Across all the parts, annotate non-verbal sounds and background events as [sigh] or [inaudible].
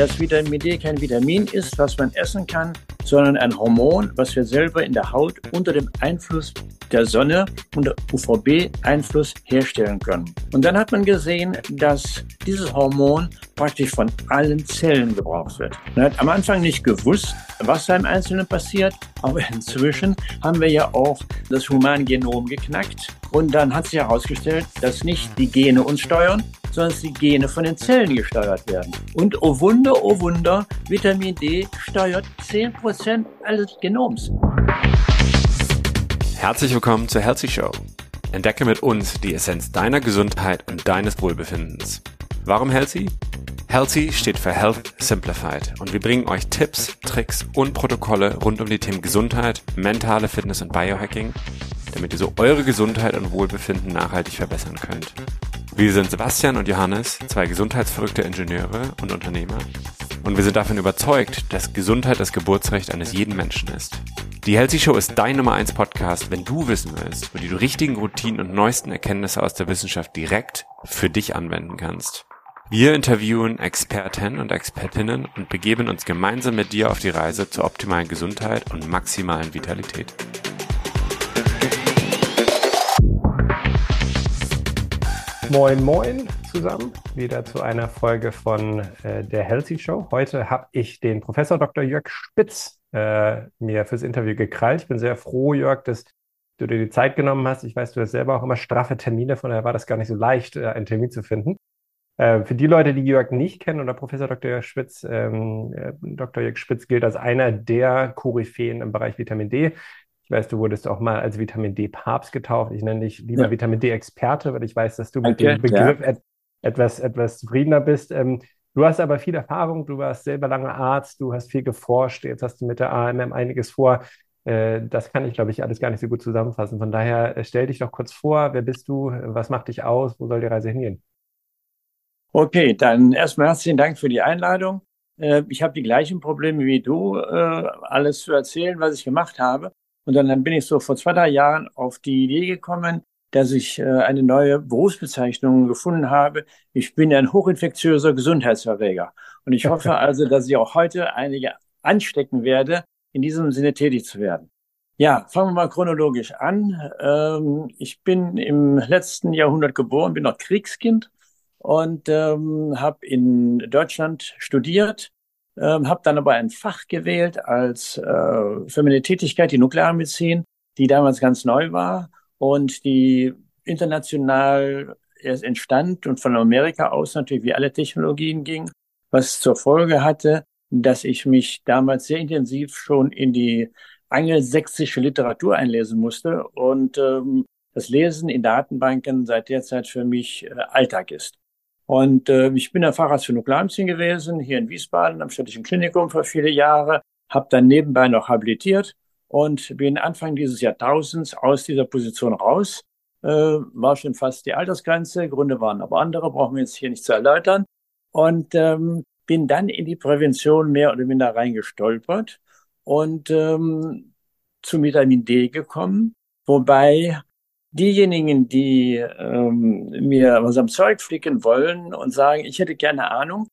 dass Vitamin D kein Vitamin ist, was man essen kann, sondern ein Hormon, was wir selber in der Haut unter dem Einfluss der Sonne und UVB-Einfluss herstellen können. Und dann hat man gesehen, dass dieses Hormon praktisch von allen Zellen gebraucht wird. Man hat am Anfang nicht gewusst, was da im Einzelnen passiert, aber [laughs] inzwischen haben wir ja auch das Humangenom geknackt. Und dann hat sich herausgestellt, dass nicht die Gene uns steuern, sondern dass die Gene von den Zellen gesteuert werden. Und oh Wunder, oh Wunder, Vitamin D steuert 10% alles Genoms. Herzlich willkommen zur Healthy Show. Entdecke mit uns die Essenz deiner Gesundheit und deines Wohlbefindens. Warum Healthy? Healthy steht für Health Simplified und wir bringen euch Tipps, Tricks und Protokolle rund um die Themen Gesundheit, mentale Fitness und Biohacking, damit ihr so eure Gesundheit und Wohlbefinden nachhaltig verbessern könnt. Wir sind Sebastian und Johannes, zwei gesundheitsverrückte Ingenieure und Unternehmer. Und wir sind davon überzeugt, dass Gesundheit das Geburtsrecht eines jeden Menschen ist. Die Healthy Show ist dein Nummer 1 Podcast, wenn du wissen willst, wie du die richtigen Routinen und neuesten Erkenntnisse aus der Wissenschaft direkt für dich anwenden kannst. Wir interviewen Experten und Expertinnen und begeben uns gemeinsam mit dir auf die Reise zur optimalen Gesundheit und maximalen Vitalität. Moin, moin zusammen. Wieder zu einer Folge von äh, der Healthy Show. Heute habe ich den Professor Dr. Jörg Spitz äh, mir fürs Interview gekrallt. Ich bin sehr froh, Jörg, dass du dir die Zeit genommen hast. Ich weiß, du hast selber auch immer straffe Termine, von daher war das gar nicht so leicht, äh, einen Termin zu finden. Äh, für die Leute, die Jörg nicht kennen oder Professor Dr. Jörg Spitz, ähm, äh, Dr. Jörg Spitz gilt als einer der Koryphäen im Bereich Vitamin D. Ich weiß, du wurdest auch mal als Vitamin D-Papst getauft. Ich nenne dich lieber ja. Vitamin D-Experte, weil ich weiß, dass du mit okay, dem Begriff ja. et etwas, etwas zufriedener bist. Ähm, du hast aber viel Erfahrung, du warst selber lange Arzt, du hast viel geforscht, jetzt hast du mit der AMM einiges vor. Äh, das kann ich, glaube ich, alles gar nicht so gut zusammenfassen. Von daher äh, stell dich doch kurz vor, wer bist du, was macht dich aus, wo soll die Reise hingehen? Okay, dann erstmal herzlichen Dank für die Einladung. Äh, ich habe die gleichen Probleme wie du, alles zu erzählen, was ich gemacht habe. Und dann, bin ich so vor zwei, drei Jahren auf die Idee gekommen, dass ich äh, eine neue Berufsbezeichnung gefunden habe. Ich bin ein hochinfektiöser Gesundheitserreger. Und ich hoffe [laughs] also, dass ich auch heute einige anstecken werde, in diesem Sinne tätig zu werden. Ja, fangen wir mal chronologisch an. Ähm, ich bin im letzten Jahrhundert geboren, bin noch Kriegskind und ähm, habe in Deutschland studiert ähm, habe dann aber ein Fach gewählt als äh, für meine Tätigkeit, die Nuklearmedizin, die damals ganz neu war und die international erst entstand und von Amerika aus natürlich wie alle Technologien ging, was zur Folge hatte, dass ich mich damals sehr intensiv schon in die angelsächsische Literatur einlesen musste und ähm, das Lesen in Datenbanken seit der Zeit für mich äh, Alltag ist. Und äh, ich bin der Facharzt für Nuklearmedizin gewesen, hier in Wiesbaden am Städtischen Klinikum für viele Jahre, habe dann nebenbei noch habilitiert und bin Anfang dieses Jahrtausends aus dieser Position raus. Äh, war schon fast die Altersgrenze, Gründe waren aber andere, brauchen wir jetzt hier nicht zu erläutern. Und ähm, bin dann in die Prävention mehr oder minder reingestolpert und ähm, zu Vitamin D gekommen, wobei diejenigen, die ähm, mir was am Zeug flicken wollen und sagen, ich hätte gerne Ahnung,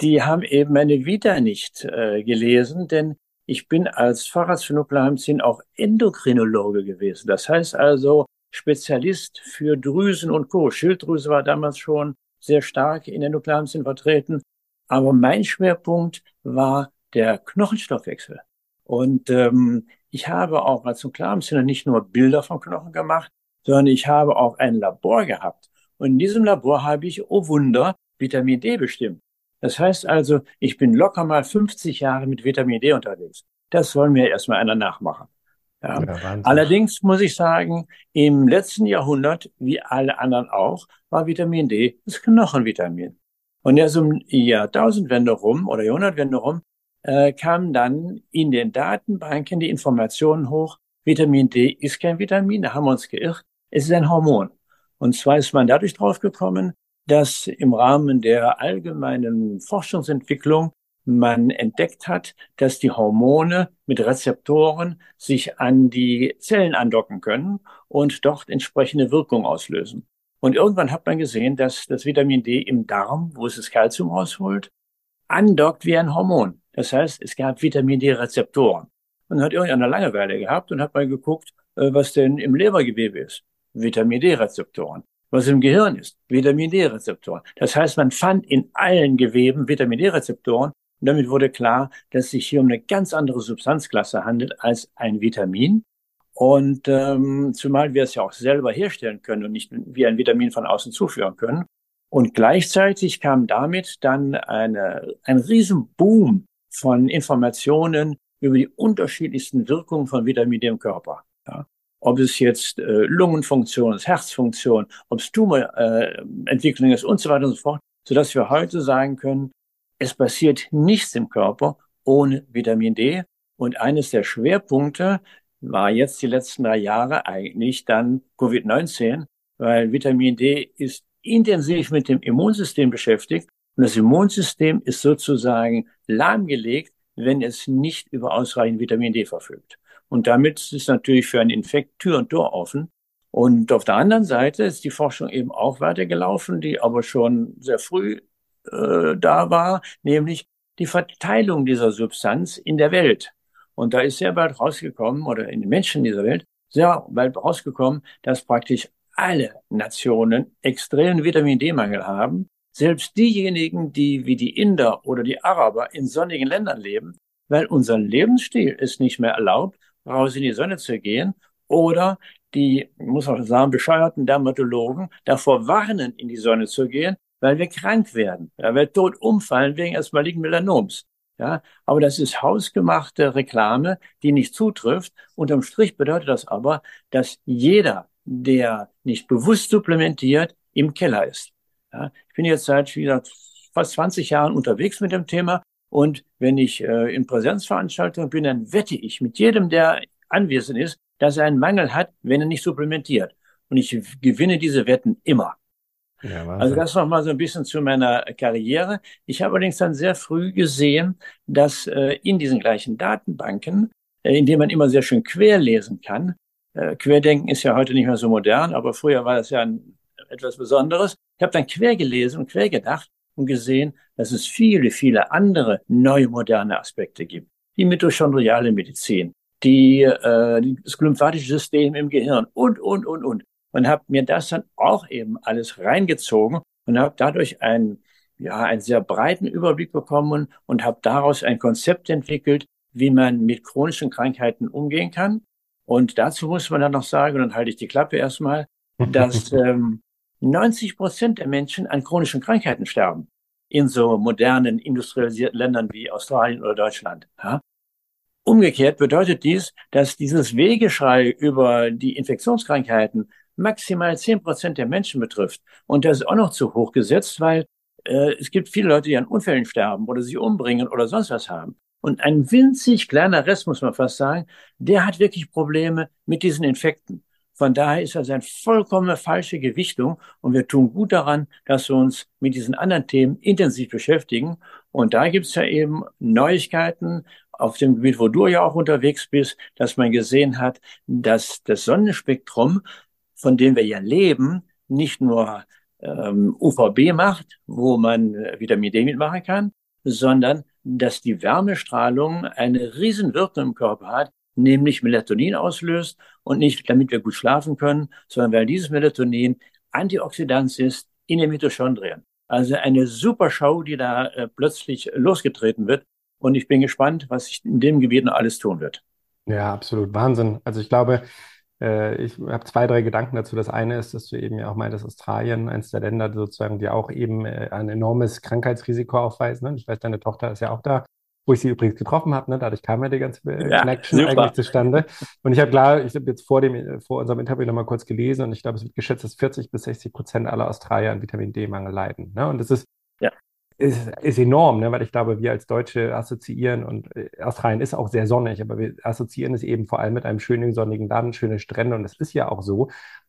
die haben eben meine Vita nicht äh, gelesen, denn ich bin als Facharzt für Nuklearmedizin auch Endokrinologe gewesen. Das heißt also Spezialist für Drüsen und Co. Schilddrüse war damals schon sehr stark in der Nuklearmedizin vertreten. Aber mein Schwerpunkt war der Knochenstoffwechsel. Und ähm, ich habe auch als Nuklearmediziner nicht nur Bilder von Knochen gemacht, sondern ich habe auch ein Labor gehabt. Und in diesem Labor habe ich, oh Wunder, Vitamin D bestimmt. Das heißt also, ich bin locker mal 50 Jahre mit Vitamin D unterwegs. Das soll mir erstmal einer nachmachen. Ja. Ja, Allerdings muss ich sagen, im letzten Jahrhundert, wie alle anderen auch, war Vitamin D das Knochenvitamin. Und erst um Jahrtausendwende rum oder Jahrhundertwende rum äh, kamen dann in den Datenbanken die Informationen hoch, Vitamin D ist kein Vitamin, da haben wir uns geirrt. Es ist ein Hormon. Und zwar ist man dadurch draufgekommen, dass im Rahmen der allgemeinen Forschungsentwicklung man entdeckt hat, dass die Hormone mit Rezeptoren sich an die Zellen andocken können und dort entsprechende Wirkung auslösen. Und irgendwann hat man gesehen, dass das Vitamin D im Darm, wo es das Kalzium rausholt, andockt wie ein Hormon. Das heißt, es gab Vitamin D-Rezeptoren. Dann hat irgendeiner Langeweile gehabt und hat mal geguckt, äh, was denn im Lebergewebe ist. Vitamin D-Rezeptoren. Was im Gehirn ist. Vitamin D-Rezeptoren. Das heißt, man fand in allen Geweben Vitamin D-Rezeptoren und damit wurde klar, dass es sich hier um eine ganz andere Substanzklasse handelt als ein Vitamin. Und ähm, zumal wir es ja auch selber herstellen können und nicht wie ein Vitamin von außen zuführen können. Und gleichzeitig kam damit dann eine, ein Riesenboom von Informationen über die unterschiedlichsten Wirkungen von Vitamin D im Körper. Ob es jetzt äh, Lungenfunktion ist, Herzfunktion, ob es Tumorentwicklung äh, ist und so weiter und so fort, sodass wir heute sagen können, es passiert nichts im Körper ohne Vitamin D. Und eines der Schwerpunkte war jetzt die letzten drei Jahre eigentlich dann Covid-19, weil Vitamin D ist intensiv mit dem Immunsystem beschäftigt und das Immunsystem ist sozusagen lahmgelegt, wenn es nicht über ausreichend Vitamin D verfügt. Und damit ist natürlich für einen Infekt Tür und Tor offen. Und auf der anderen Seite ist die Forschung eben auch weitergelaufen, die aber schon sehr früh äh, da war, nämlich die Verteilung dieser Substanz in der Welt. Und da ist sehr bald rausgekommen, oder in den Menschen dieser Welt, sehr bald rausgekommen, dass praktisch alle Nationen extremen Vitamin D-Mangel haben. Selbst diejenigen, die wie die Inder oder die Araber in sonnigen Ländern leben, weil unser Lebensstil es nicht mehr erlaubt, raus in die Sonne zu gehen oder die, muss man sagen, bescheuerten Dermatologen davor warnen, in die Sonne zu gehen, weil wir krank werden, ja, wir tot umfallen wegen eines malignen Melanoms. Ja, aber das ist hausgemachte Reklame, die nicht zutrifft. Unterm Strich bedeutet das aber, dass jeder, der nicht bewusst supplementiert, im Keller ist. Ja, ich bin jetzt seit wieder fast 20 Jahren unterwegs mit dem Thema und wenn ich äh, in Präsenzveranstaltungen bin, dann wette ich mit jedem, der anwesend ist, dass er einen Mangel hat, wenn er nicht supplementiert. Und ich gewinne diese Wetten immer. Ja, also das noch mal so ein bisschen zu meiner Karriere. Ich habe allerdings dann sehr früh gesehen, dass äh, in diesen gleichen Datenbanken, äh, in denen man immer sehr schön querlesen kann, äh, Querdenken ist ja heute nicht mehr so modern, aber früher war das ja ein, etwas Besonderes. Ich habe dann quer gelesen und quer gedacht und gesehen, dass es viele, viele andere neue moderne Aspekte gibt. Die mitochondriale Medizin, die, äh, das lymphatische System im Gehirn und, und, und, und und habe mir das dann auch eben alles reingezogen und habe dadurch einen, ja, einen sehr breiten Überblick bekommen und habe daraus ein Konzept entwickelt, wie man mit chronischen Krankheiten umgehen kann. Und dazu muss man dann noch sagen, und dann halte ich die Klappe erstmal, [laughs] dass ähm, 90 Prozent der Menschen an chronischen Krankheiten sterben in so modernen industrialisierten Ländern wie Australien oder Deutschland. Ja? Umgekehrt bedeutet dies, dass dieses Wegeschrei über die Infektionskrankheiten maximal zehn Prozent der Menschen betrifft. Und das ist auch noch zu hoch gesetzt, weil äh, es gibt viele Leute, die an Unfällen sterben oder sich umbringen oder sonst was haben. Und ein winzig kleiner Rest, muss man fast sagen, der hat wirklich Probleme mit diesen Infekten. Von daher ist das eine vollkommen falsche Gewichtung und wir tun gut daran, dass wir uns mit diesen anderen Themen intensiv beschäftigen. Und da gibt es ja eben Neuigkeiten auf dem Gebiet, wo du ja auch unterwegs bist, dass man gesehen hat, dass das Sonnenspektrum von dem wir ja leben, nicht nur ähm, UVB macht, wo man äh, Vitamin D mitmachen kann, sondern dass die Wärmestrahlung eine Riesenwirkung im Körper hat, nämlich Melatonin auslöst und nicht damit wir gut schlafen können, sondern weil dieses Melatonin Antioxidant ist in den Mitochondrien. Also eine super Show, die da äh, plötzlich losgetreten wird. Und ich bin gespannt, was sich in dem Gebiet noch alles tun wird. Ja, absolut Wahnsinn. Also ich glaube, äh, ich habe zwei, drei Gedanken dazu. Das eine ist, dass du eben ja auch meintest, Australien, eines der Länder sozusagen, die auch eben äh, ein enormes Krankheitsrisiko aufweisen. Ne? Ich weiß, deine Tochter ist ja auch da, wo ich sie übrigens getroffen habe. Ne? Dadurch kam ja die ganze äh, ja, Connection super. eigentlich zustande. Und ich habe klar, ich habe jetzt vor dem, vor unserem Interview nochmal kurz gelesen und ich glaube, es wird geschätzt, dass 40 bis 60 Prozent aller Australier an Vitamin D-Mangel leiden. Ne? Und das ist ist, ist enorm, ne? weil ich glaube, wir als Deutsche assoziieren und äh, Australien ist auch sehr sonnig, aber wir assoziieren es eben vor allem mit einem schönen sonnigen Land, schöne Strände und das ist ja auch so.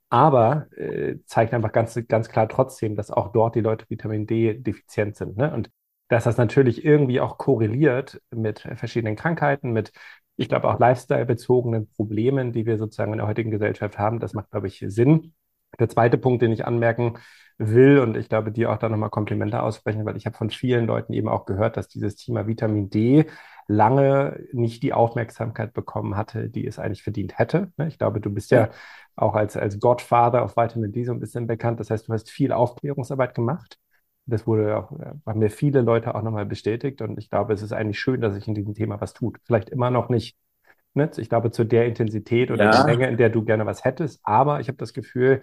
Aber äh, zeigt einfach ganz, ganz klar trotzdem, dass auch dort die Leute Vitamin D defizient sind. Ne? Und dass das natürlich irgendwie auch korreliert mit verschiedenen Krankheiten, mit, ich glaube, auch lifestyle-bezogenen Problemen, die wir sozusagen in der heutigen Gesellschaft haben. Das macht, glaube ich, Sinn. Der zweite Punkt, den ich anmerken will und ich glaube, dir auch da nochmal Komplimente aussprechen, weil ich habe von vielen Leuten eben auch gehört, dass dieses Thema Vitamin D lange nicht die Aufmerksamkeit bekommen hatte, die es eigentlich verdient hätte. Ne? Ich glaube, du bist ja auch als, als Godfather auf Vitamin D so ein bisschen bekannt. Das heißt, du hast viel Aufklärungsarbeit gemacht. Das wurde auch, haben mir viele Leute auch nochmal bestätigt und ich glaube, es ist eigentlich schön, dass sich in diesem Thema was tut. Vielleicht immer noch nicht, ne? ich glaube, zu der Intensität oder ja. der Menge, in der du gerne was hättest, aber ich habe das Gefühl,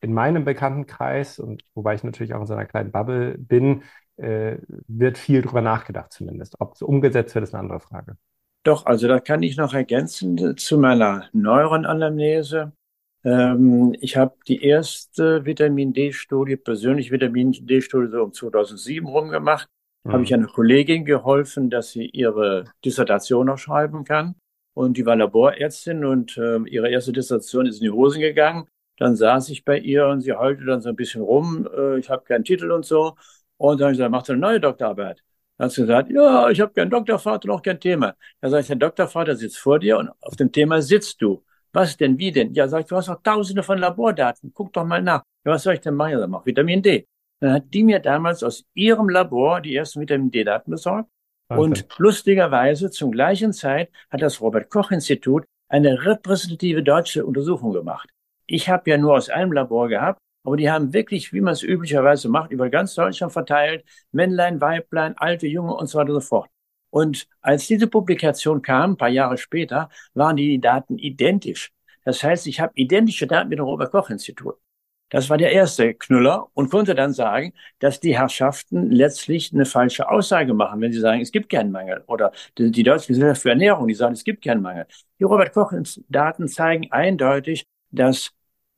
in meinem Bekanntenkreis und wobei ich natürlich auch in so einer kleinen Bubble bin, äh, wird viel drüber nachgedacht zumindest. Ob es umgesetzt wird, ist eine andere Frage. Doch, also da kann ich noch ergänzen zu meiner Neuronanamnese. Ähm, ich habe die erste Vitamin D-Studie, persönlich Vitamin D-Studie so um 2007 rumgemacht. Mhm. Habe ich einer Kollegin geholfen, dass sie ihre Dissertation noch schreiben kann. Und die war Laborärztin und äh, ihre erste Dissertation ist in die Hosen gegangen. Dann saß ich bei ihr und sie heulte dann so ein bisschen rum. Äh, ich habe keinen Titel und so. Und dann habe ich gesagt, macht eine neue Doktorarbeit. Dann hat sie gesagt, ja, ich habe keinen Doktorvater, noch kein Thema. Dann sage ich, der Doktorvater sitzt vor dir und auf dem Thema sitzt du. Was denn, wie denn? Ja, sag ich, du hast doch tausende von Labordaten. Guck doch mal nach. Ja, was soll ich denn machen? Ja, mach Vitamin D. Dann hat die mir damals aus ihrem Labor die ersten Vitamin D-Daten besorgt. Okay. Und lustigerweise zum gleichen Zeit hat das Robert Koch Institut eine repräsentative deutsche Untersuchung gemacht. Ich habe ja nur aus einem Labor gehabt aber die haben wirklich, wie man es üblicherweise macht, über ganz Deutschland verteilt, Männlein, Weiblein, alte, junge und so weiter und so fort. Und als diese Publikation kam, ein paar Jahre später, waren die Daten identisch. Das heißt, ich habe identische Daten mit dem Robert-Koch-Institut. Das war der erste Knüller und konnte dann sagen, dass die Herrschaften letztlich eine falsche Aussage machen, wenn sie sagen, es gibt keinen Mangel. Oder die Deutsche Gesellschaft für Ernährung, die sagen, es gibt keinen Mangel. Die Robert-Koch-Daten zeigen eindeutig, dass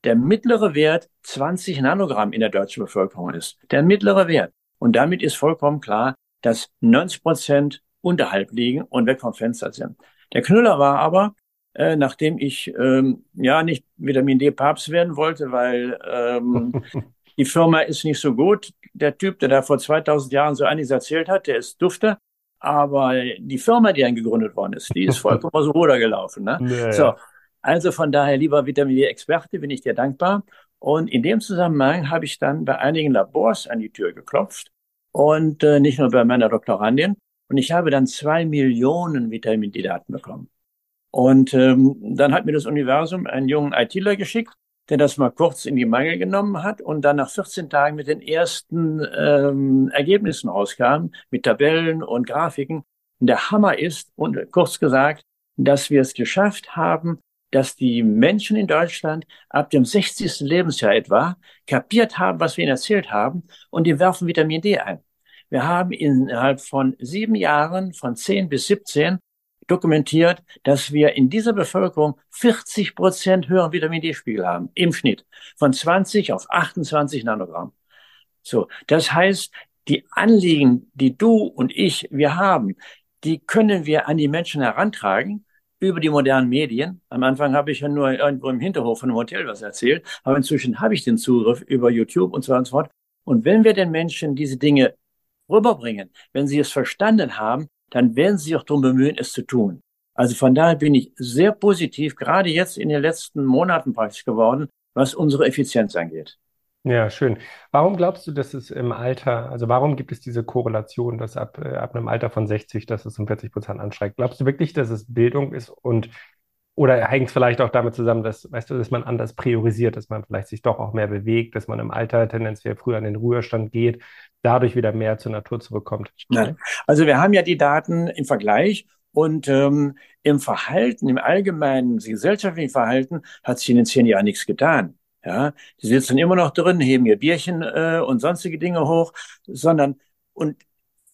der mittlere Wert 20 Nanogramm in der deutschen Bevölkerung ist. Der mittlere Wert. Und damit ist vollkommen klar, dass 90 Prozent unterhalb liegen und weg vom Fenster sind. Der Knüller war aber, äh, nachdem ich ähm, ja nicht Vitamin D Papst werden wollte, weil ähm, [laughs] die Firma ist nicht so gut. Der Typ, der da vor 2000 Jahren so einiges erzählt hat, der ist dufte. Aber die Firma, die dann gegründet worden ist, die ist [laughs] vollkommen aus dem Ruder gelaufen. Ne? Ja, so, also von daher, lieber Vitamin D-Experte, bin ich dir dankbar. Und in dem Zusammenhang habe ich dann bei einigen Labors an die Tür geklopft und äh, nicht nur bei meiner Doktorandin. Und ich habe dann zwei Millionen Vitamin D-Daten bekommen. Und ähm, dann hat mir das Universum einen jungen ITler geschickt, der das mal kurz in die Mangel genommen hat und dann nach 14 Tagen mit den ersten ähm, Ergebnissen rauskam, mit Tabellen und Grafiken. Und der Hammer ist, und kurz gesagt, dass wir es geschafft haben, dass die Menschen in Deutschland ab dem 60. Lebensjahr etwa kapiert haben, was wir ihnen erzählt haben, und die werfen Vitamin D ein. Wir haben innerhalb von sieben Jahren, von 10 bis 17, dokumentiert, dass wir in dieser Bevölkerung 40 Prozent höheren Vitamin D-Spiegel haben, im Schnitt, von 20 auf 28 Nanogramm. So, das heißt, die Anliegen, die du und ich, wir haben, die können wir an die Menschen herantragen über die modernen Medien. Am Anfang habe ich ja nur irgendwo im Hinterhof von einem Hotel was erzählt, aber inzwischen habe ich den Zugriff über YouTube und so und so fort. Und wenn wir den Menschen diese Dinge rüberbringen, wenn sie es verstanden haben, dann werden sie sich auch darum bemühen, es zu tun. Also von daher bin ich sehr positiv, gerade jetzt in den letzten Monaten praktisch geworden, was unsere Effizienz angeht. Ja, schön. Warum glaubst du, dass es im Alter, also warum gibt es diese Korrelation, dass ab, äh, ab einem Alter von 60, dass es um 40 Prozent ansteigt? Glaubst du wirklich, dass es Bildung ist und oder hängt es vielleicht auch damit zusammen, dass, weißt du, dass man anders priorisiert, dass man vielleicht sich doch auch mehr bewegt, dass man im Alter tendenziell früher an den Ruhestand geht, dadurch wieder mehr zur Natur zurückkommt? Ja. Also wir haben ja die Daten im Vergleich und ähm, im Verhalten, im allgemeinen gesellschaftlichen Verhalten hat sich in den zehn Jahren nichts getan. Ja, die sitzen immer noch drin, heben ihr Bierchen äh, und sonstige Dinge hoch, sondern und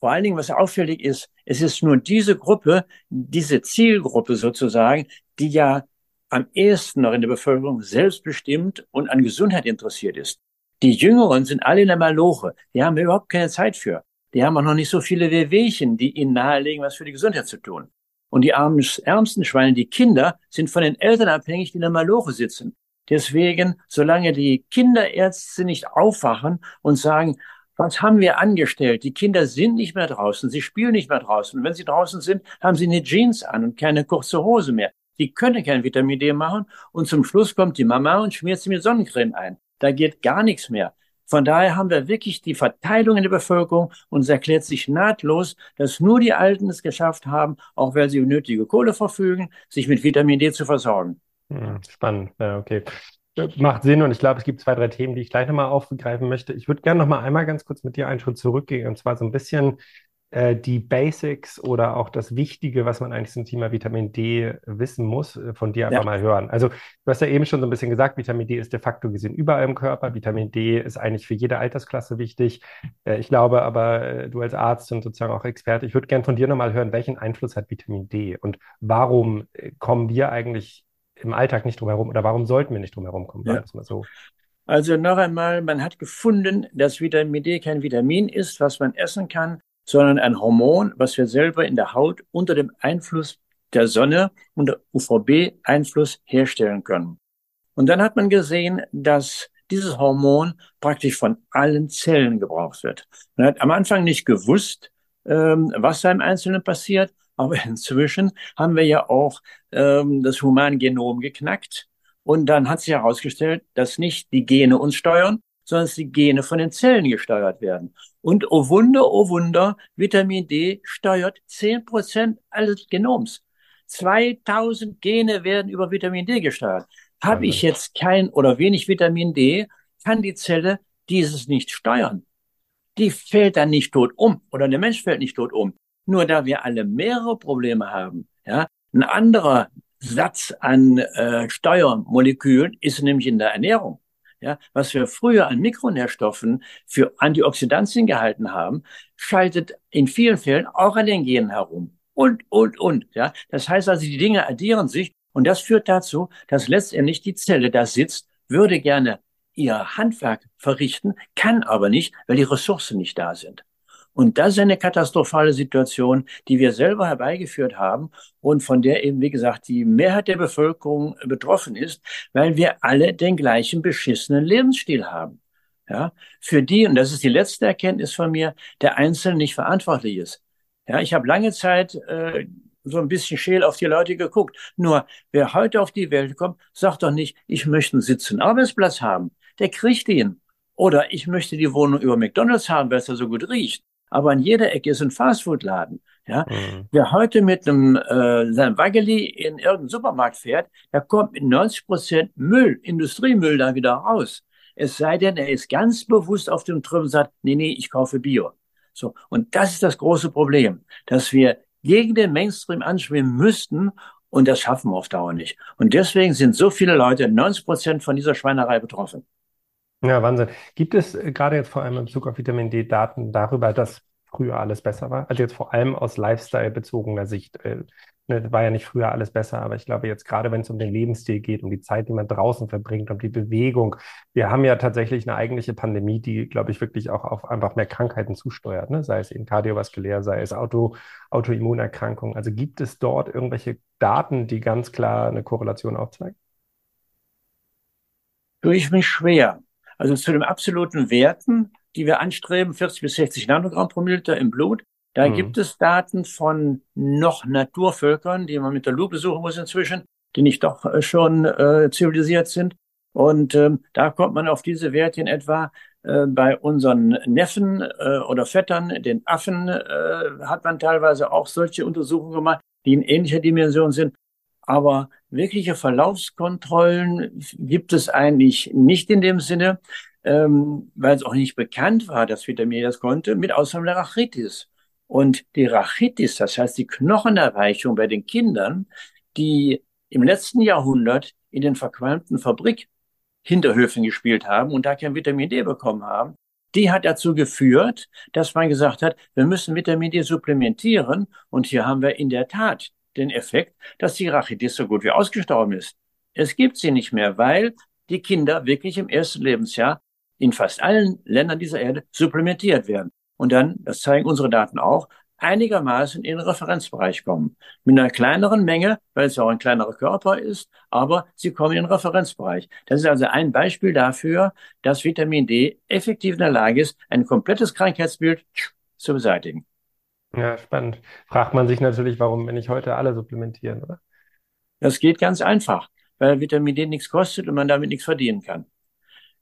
vor allen Dingen, was auffällig ist, es ist nur diese Gruppe, diese Zielgruppe sozusagen, die ja am ehesten noch in der Bevölkerung selbstbestimmt und an Gesundheit interessiert ist. Die Jüngeren sind alle in der Maloche. Die haben überhaupt keine Zeit für. Die haben auch noch nicht so viele Wehwehchen, die ihnen nahelegen, was für die Gesundheit zu tun. Und die armen, ärmsten Schweine, die Kinder, sind von den Eltern abhängig, die in der Maloche sitzen. Deswegen, solange die Kinderärzte nicht aufwachen und sagen, was haben wir angestellt? Die Kinder sind nicht mehr draußen, sie spielen nicht mehr draußen. Und wenn sie draußen sind, haben sie eine Jeans an und keine kurze Hose mehr. Die können kein Vitamin D machen und zum Schluss kommt die Mama und schmiert sie mit Sonnencreme ein. Da geht gar nichts mehr. Von daher haben wir wirklich die Verteilung in der Bevölkerung und es erklärt sich nahtlos, dass nur die Alten es geschafft haben, auch weil sie nötige Kohle verfügen, sich mit Vitamin D zu versorgen. Hm, spannend, ja, okay. Macht Sinn und ich glaube, es gibt zwei, drei Themen, die ich gleich nochmal aufgreifen möchte. Ich würde gerne nochmal einmal ganz kurz mit dir einen Schritt zurückgehen und zwar so ein bisschen äh, die Basics oder auch das Wichtige, was man eigentlich zum Thema Vitamin D wissen muss, äh, von dir einfach ja. mal hören. Also du hast ja eben schon so ein bisschen gesagt, Vitamin D ist de facto gesehen überall im Körper. Vitamin D ist eigentlich für jede Altersklasse wichtig. Äh, ich glaube aber, du als Arzt und sozusagen auch Experte, ich würde gerne von dir nochmal hören, welchen Einfluss hat Vitamin D und warum kommen wir eigentlich im Alltag nicht drum herum oder warum sollten wir nicht drum herum kommen? Ja. So. Also noch einmal, man hat gefunden, dass Vitamin D kein Vitamin ist, was man essen kann, sondern ein Hormon, was wir selber in der Haut unter dem Einfluss der Sonne und der UVB-Einfluss herstellen können. Und dann hat man gesehen, dass dieses Hormon praktisch von allen Zellen gebraucht wird. Man hat am Anfang nicht gewusst, ähm, was da im Einzelnen passiert, aber inzwischen haben wir ja auch ähm, das Humangenom geknackt. Und dann hat sich herausgestellt, dass nicht die Gene uns steuern, sondern dass die Gene von den Zellen gesteuert werden. Und oh Wunder, oh Wunder, Vitamin D steuert zehn Prozent alles Genoms. 2000 Gene werden über Vitamin D gesteuert. Habe ich jetzt kein oder wenig Vitamin D, kann die Zelle dieses nicht steuern. Die fällt dann nicht tot um oder der Mensch fällt nicht tot um. Nur da wir alle mehrere Probleme haben, ja, ein anderer Satz an äh, Steuermolekülen ist nämlich in der Ernährung. Ja, was wir früher an Mikronährstoffen für Antioxidantien gehalten haben, schaltet in vielen Fällen auch an den Genen herum. Und, und, und. Ja, das heißt also, die Dinge addieren sich und das führt dazu, dass letztendlich die Zelle da sitzt, würde gerne ihr Handwerk verrichten, kann aber nicht, weil die Ressourcen nicht da sind. Und das ist eine katastrophale Situation, die wir selber herbeigeführt haben und von der eben, wie gesagt, die Mehrheit der Bevölkerung betroffen ist, weil wir alle den gleichen beschissenen Lebensstil haben. Ja, für die, und das ist die letzte Erkenntnis von mir, der Einzelne nicht verantwortlich ist. Ja, ich habe lange Zeit äh, so ein bisschen scheel auf die Leute geguckt. Nur, wer heute auf die Welt kommt, sagt doch nicht, ich möchte einen Sitz und Arbeitsplatz haben. Der kriegt ihn. Oder ich möchte die Wohnung über McDonalds haben, weil es da so gut riecht aber an jeder Ecke ist ein Fastfood-Laden. Ja? Mhm. Wer heute mit einem äh, seinem Waggeli in irgendeinen Supermarkt fährt, der kommt mit 90 Prozent Müll, Industriemüll da wieder raus. Es sei denn, er ist ganz bewusst auf dem Trüm und sagt, nee, nee, ich kaufe Bio. So. Und das ist das große Problem, dass wir gegen den Mainstream anschwimmen müssten und das schaffen wir auf Dauer nicht. Und deswegen sind so viele Leute, 90 Prozent von dieser Schweinerei betroffen. Ja, Wahnsinn. Gibt es äh, gerade jetzt vor allem in Bezug auf Vitamin D Daten darüber, dass früher alles besser war? Also jetzt vor allem aus Lifestyle-bezogener Sicht. Äh, ne, war ja nicht früher alles besser, aber ich glaube jetzt gerade, wenn es um den Lebensstil geht, um die Zeit, die man draußen verbringt, um die Bewegung. Wir haben ja tatsächlich eine eigentliche Pandemie, die, glaube ich, wirklich auch auf einfach mehr Krankheiten zusteuert, ne? sei es eben kardiovaskulär, sei es Auto, Autoimmunerkrankungen. Also gibt es dort irgendwelche Daten, die ganz klar eine Korrelation aufzeigen? Tue ich mich schwer. Also zu den absoluten Werten, die wir anstreben, 40 bis 60 Nanogramm pro Milliliter im Blut, da mhm. gibt es Daten von noch Naturvölkern, die man mit der Lupe suchen muss inzwischen, die nicht doch äh, schon äh, zivilisiert sind. Und ähm, da kommt man auf diese Werte in etwa äh, bei unseren Neffen äh, oder Vettern, den Affen, äh, hat man teilweise auch solche Untersuchungen gemacht, die in ähnlicher Dimension sind. Aber wirkliche Verlaufskontrollen gibt es eigentlich nicht in dem Sinne, ähm, weil es auch nicht bekannt war, dass Vitamin das konnte, mit Ausnahme der Rachitis. Und die Rachitis, das heißt die Knochenerweichung bei den Kindern, die im letzten Jahrhundert in den verqualmten Fabrik-Hinterhöfen gespielt haben und da kein Vitamin D bekommen haben, die hat dazu geführt, dass man gesagt hat, wir müssen Vitamin D supplementieren. Und hier haben wir in der Tat den Effekt, dass die Rachitis so gut wie ausgestorben ist. Es gibt sie nicht mehr, weil die Kinder wirklich im ersten Lebensjahr in fast allen Ländern dieser Erde supplementiert werden. Und dann, das zeigen unsere Daten auch, einigermaßen in den Referenzbereich kommen. Mit einer kleineren Menge, weil es ja auch ein kleinerer Körper ist, aber sie kommen in den Referenzbereich. Das ist also ein Beispiel dafür, dass Vitamin D effektiv in der Lage ist, ein komplettes Krankheitsbild zu beseitigen. Ja, spannend. Fragt man sich natürlich, warum wenn ich heute alle supplementieren, oder? Das geht ganz einfach, weil Vitamin D nichts kostet und man damit nichts verdienen kann.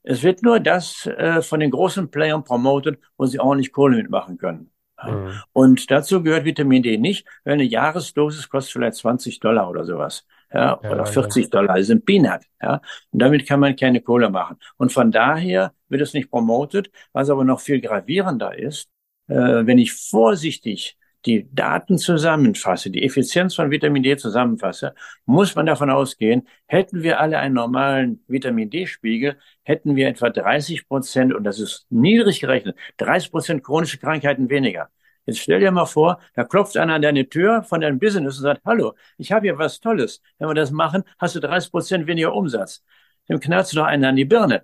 Es wird nur das äh, von den großen Playern promotet, wo sie ordentlich Kohle mitmachen können. Mhm. Und dazu gehört Vitamin D nicht, weil eine Jahresdosis kostet vielleicht 20 Dollar oder sowas. Ja, ja oder 40 Dollar, ist ein Peanut. Ja, und damit kann man keine Kohle machen. Und von daher wird es nicht promotet. Was aber noch viel gravierender ist, wenn ich vorsichtig die Daten zusammenfasse, die Effizienz von Vitamin D zusammenfasse, muss man davon ausgehen, hätten wir alle einen normalen Vitamin D-Spiegel, hätten wir etwa 30 Prozent, und das ist niedrig gerechnet, 30 Prozent chronische Krankheiten weniger. Jetzt stell dir mal vor, da klopft einer an deine Tür von deinem Business und sagt, hallo, ich habe hier was Tolles. Wenn wir das machen, hast du 30 Prozent weniger Umsatz. Dann knallst du doch einen an die Birne.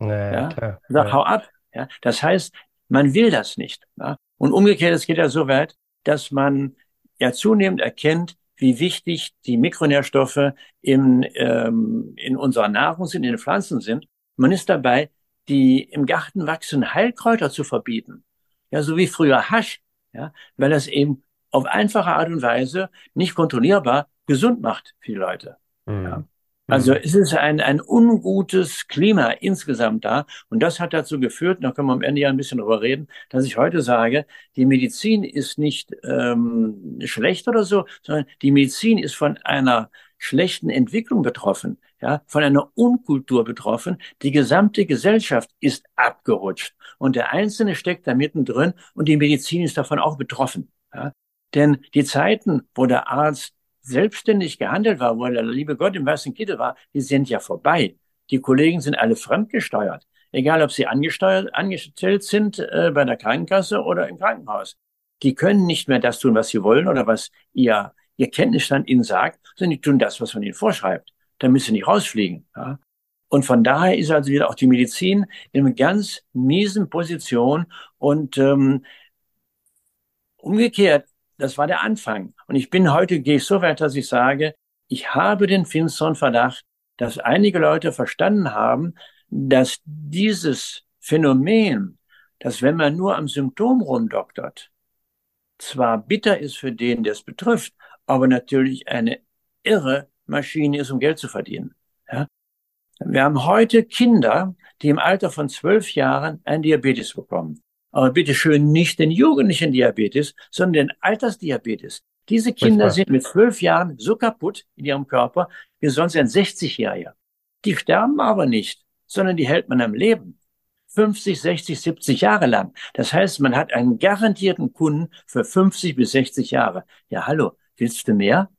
Naja, ja? Klar. Sag, ja. hau ab. Ja? Das heißt, man will das nicht. Ja? Und umgekehrt, es geht ja so weit, dass man ja zunehmend erkennt, wie wichtig die Mikronährstoffe in, ähm, in unserer Nahrung sind, in den Pflanzen sind. Man ist dabei, die im Garten wachsenden Heilkräuter zu verbieten. Ja, so wie früher Hasch, ja, weil das eben auf einfache Art und Weise nicht kontrollierbar gesund macht für die Leute. Mhm. Ja. Also mhm. es ist ein, ein ungutes Klima insgesamt da. Und das hat dazu geführt, da können wir am Ende ja ein bisschen drüber reden, dass ich heute sage, die Medizin ist nicht ähm, schlecht oder so, sondern die Medizin ist von einer schlechten Entwicklung betroffen, ja, von einer Unkultur betroffen. Die gesamte Gesellschaft ist abgerutscht und der Einzelne steckt da mittendrin und die Medizin ist davon auch betroffen. Ja. Denn die Zeiten, wo der Arzt selbstständig gehandelt war, wo der liebe Gott im weißen Kittel war, die sind ja vorbei. Die Kollegen sind alle fremdgesteuert. Egal, ob sie angesteuert, angestellt sind äh, bei der Krankenkasse oder im Krankenhaus. Die können nicht mehr das tun, was sie wollen oder was ihr, ihr Kenntnisstand ihnen sagt, sondern die tun das, was man ihnen vorschreibt. Da müssen sie nicht rausfliegen. Ja? Und von daher ist also wieder auch die Medizin in einer ganz miesen Position und ähm, umgekehrt das war der Anfang. Und ich bin heute, gehe ich so weit, dass ich sage, ich habe den finsteren Verdacht, dass einige Leute verstanden haben, dass dieses Phänomen, dass wenn man nur am Symptom rumdoktert, zwar bitter ist für den, der es betrifft, aber natürlich eine irre Maschine ist, um Geld zu verdienen. Ja? Wir haben heute Kinder, die im Alter von zwölf Jahren ein Diabetes bekommen. Aber bitte schön nicht den jugendlichen Diabetes, sondern den Altersdiabetes. Diese Kinder sind mit zwölf Jahren so kaputt in ihrem Körper wie sonst ein 60-Jähriger. Die sterben aber nicht, sondern die hält man am Leben. 50, 60, 70 Jahre lang. Das heißt, man hat einen garantierten Kunden für 50 bis 60 Jahre. Ja, hallo, willst du mehr?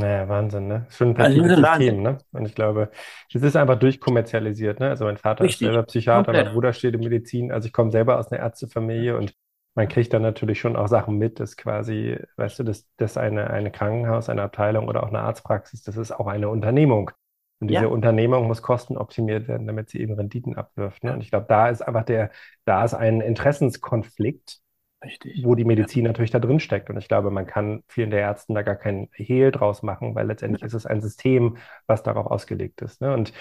Naja, Wahnsinn, ne? Schon ein also System, ne? Und ich glaube, es ist einfach durchkommerzialisiert, ne? Also mein Vater Richtig. ist selber Psychiater, Komplett. mein Bruder steht in Medizin, also ich komme selber aus einer Ärztefamilie und man kriegt dann natürlich schon auch Sachen mit, dass quasi, weißt du, dass, dass eine, eine Krankenhaus, eine Abteilung oder auch eine Arztpraxis, das ist auch eine Unternehmung. Und diese ja. Unternehmung muss kostenoptimiert werden, damit sie eben Renditen abwirft. Ne? Und ich glaube, da ist einfach der, da ist ein Interessenskonflikt, Richtig. wo die Medizin ja. natürlich da drin steckt. Und ich glaube, man kann vielen der Ärzten da gar kein Hehl draus machen, weil letztendlich ja. ist es ein System, was darauf ausgelegt ist. Ne? Und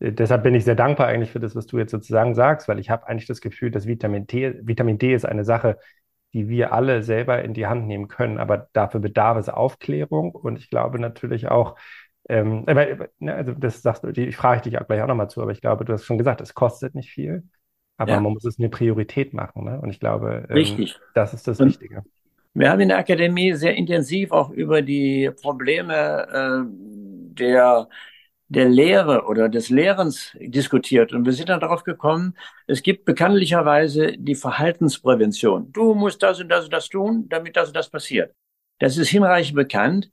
äh, deshalb bin ich sehr dankbar eigentlich für das, was du jetzt sozusagen sagst, weil ich habe eigentlich das Gefühl, dass Vitamin D, Vitamin D ist eine Sache, die wir alle selber in die Hand nehmen können. Aber dafür bedarf es Aufklärung und ich glaube natürlich auch, ähm, ne, also das sagst du, ich frage dich auch gleich auch nochmal zu, aber ich glaube, du hast schon gesagt, es kostet nicht viel. Aber ja. man muss es eine Priorität machen. Ne? Und ich glaube, ähm, das ist das Wichtige. Wir haben in der Akademie sehr intensiv auch über die Probleme äh, der der Lehre oder des Lehrens diskutiert. Und wir sind dann darauf gekommen, es gibt bekanntlicherweise die Verhaltensprävention. Du musst das und das und das tun, damit das und das passiert. Das ist hinreichend bekannt,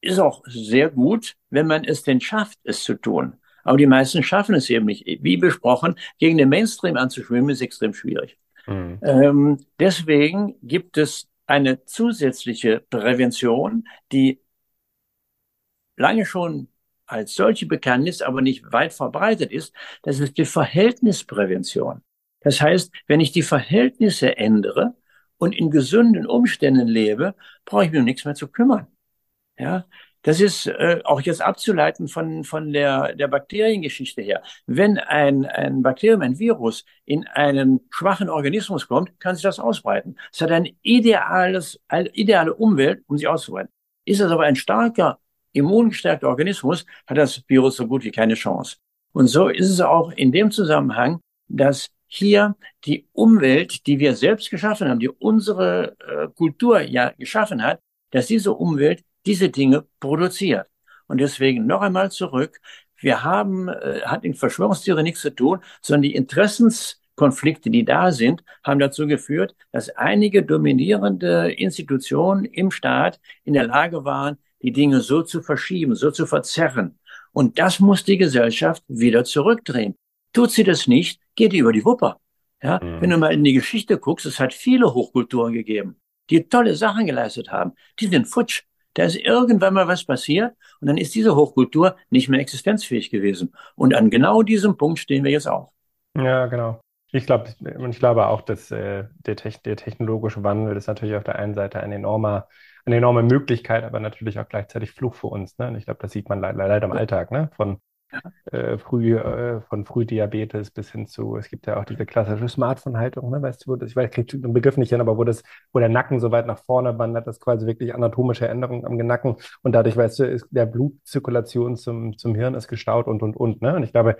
ist auch sehr gut, wenn man es denn schafft, es zu tun. Aber die meisten schaffen es eben nicht. Wie besprochen, gegen den Mainstream anzuschwimmen, ist extrem schwierig. Mhm. Ähm, deswegen gibt es eine zusätzliche Prävention, die lange schon als solche bekannt ist, aber nicht weit verbreitet ist. Das ist die Verhältnisprävention. Das heißt, wenn ich die Verhältnisse ändere und in gesunden Umständen lebe, brauche ich mir um nichts mehr zu kümmern. Ja, das ist äh, auch jetzt abzuleiten von, von der, der Bakteriengeschichte her. Wenn ein, ein Bakterium, ein Virus in einen schwachen Organismus kommt, kann sich das ausbreiten. Es hat ein ideales, eine ideale Umwelt, um sich auszubreiten. Ist es aber ein starker, immungestärkter Organismus, hat das Virus so gut wie keine Chance. Und so ist es auch in dem Zusammenhang, dass hier die Umwelt, die wir selbst geschaffen haben, die unsere äh, Kultur ja geschaffen hat, dass diese Umwelt diese Dinge produziert. Und deswegen noch einmal zurück. Wir haben, äh, hat in Verschwörungstheorie nichts zu tun, sondern die Interessenskonflikte, die da sind, haben dazu geführt, dass einige dominierende Institutionen im Staat in der Lage waren, die Dinge so zu verschieben, so zu verzerren. Und das muss die Gesellschaft wieder zurückdrehen. Tut sie das nicht, geht die über die Wupper. Ja, mhm. wenn du mal in die Geschichte guckst, es hat viele Hochkulturen gegeben, die tolle Sachen geleistet haben. Die sind futsch. Da ist irgendwann mal was passiert und dann ist diese Hochkultur nicht mehr existenzfähig gewesen. Und an genau diesem Punkt stehen wir jetzt auch. Ja, genau. Ich glaube, ich glaube auch, dass äh, der, der, technologische Wandel ist natürlich auf der einen Seite ein enormer, eine enorme Möglichkeit, aber natürlich auch gleichzeitig Fluch für uns. Ne? Und ich glaube, das sieht man leider, leider im Alltag, ne? Von äh, früh, äh, von Frühdiabetes bis hin zu, es gibt ja auch diese klassische Smartphone-Haltung, ne? weißt du, wo das, ich weiß, ich kriege den Begriff nicht hin, aber wo das, wo der Nacken so weit nach vorne wandert, das quasi wirklich anatomische Änderungen am Nacken und dadurch, weißt du, ist der Blutzirkulation zum, zum Hirn ist gestaut und, und, und, ne? Und ich glaube,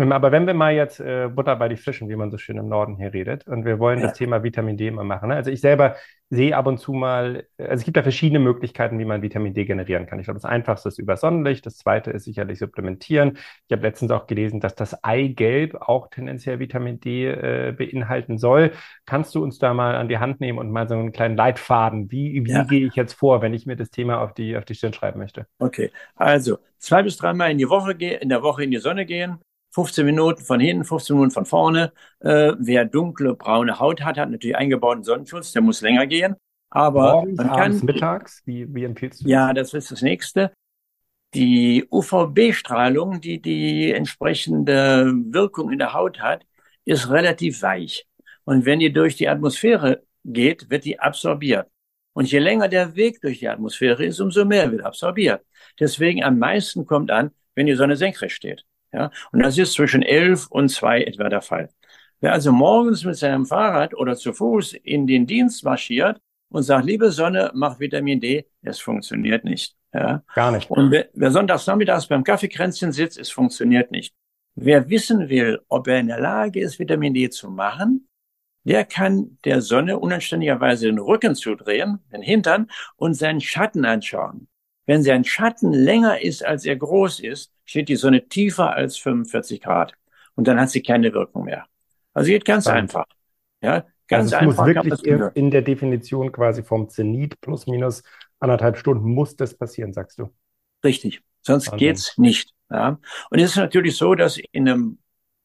aber wenn wir mal jetzt äh, Butter bei die Fischen, wie man so schön im Norden hier redet, und wir wollen ja. das Thema Vitamin D mal machen. Ne? Also ich selber sehe ab und zu mal, also es gibt da verschiedene Möglichkeiten, wie man Vitamin D generieren kann. Ich glaube, das einfachste ist über Sonnenlicht, das zweite ist sicherlich supplementieren. Ich habe letztens auch gelesen, dass das Eigelb auch tendenziell Vitamin D äh, beinhalten soll. Kannst du uns da mal an die Hand nehmen und mal so einen kleinen Leitfaden? Wie, wie ja. gehe ich jetzt vor, wenn ich mir das Thema auf die, auf die Stirn schreiben möchte? Okay, also zwei bis dreimal in die Woche in der Woche in die Sonne gehen 15 Minuten von hinten, 15 Minuten von vorne. Äh, wer dunkle, braune Haut hat, hat natürlich eingebauten Sonnenschutz, der muss länger gehen. Aber Morgens, man kann, abends, mittags, wie, wie empfiehlst du das? Ja, das ist das nächste. Die UVB-Strahlung, die die entsprechende Wirkung in der Haut hat, ist relativ weich. Und wenn die durch die Atmosphäre geht, wird die absorbiert. Und je länger der Weg durch die Atmosphäre ist, umso mehr wird absorbiert. Deswegen am meisten kommt an, wenn die Sonne senkrecht steht. Ja, und das ist zwischen elf und zwei etwa der Fall. Wer also morgens mit seinem Fahrrad oder zu Fuß in den Dienst marschiert und sagt, liebe Sonne, mach Vitamin D, es funktioniert nicht. Ja. Gar nicht. Und wer, wer sonntags nachmittags beim Kaffeekränzchen sitzt, es funktioniert nicht. Wer wissen will, ob er in der Lage ist, Vitamin D zu machen, der kann der Sonne unanständigerweise den Rücken zudrehen, den Hintern und seinen Schatten anschauen. Wenn sein Schatten länger ist, als er groß ist, steht die Sonne tiefer als 45 Grad. Und dann hat sie keine Wirkung mehr. Also geht ganz Spannend. einfach. Ja, ganz also es einfach. Muss wirklich in der Definition quasi vom Zenit plus minus anderthalb Stunden muss das passieren, sagst du. Richtig. Sonst Wahnsinn. geht's nicht. Ja. Und es ist natürlich so, dass in einem,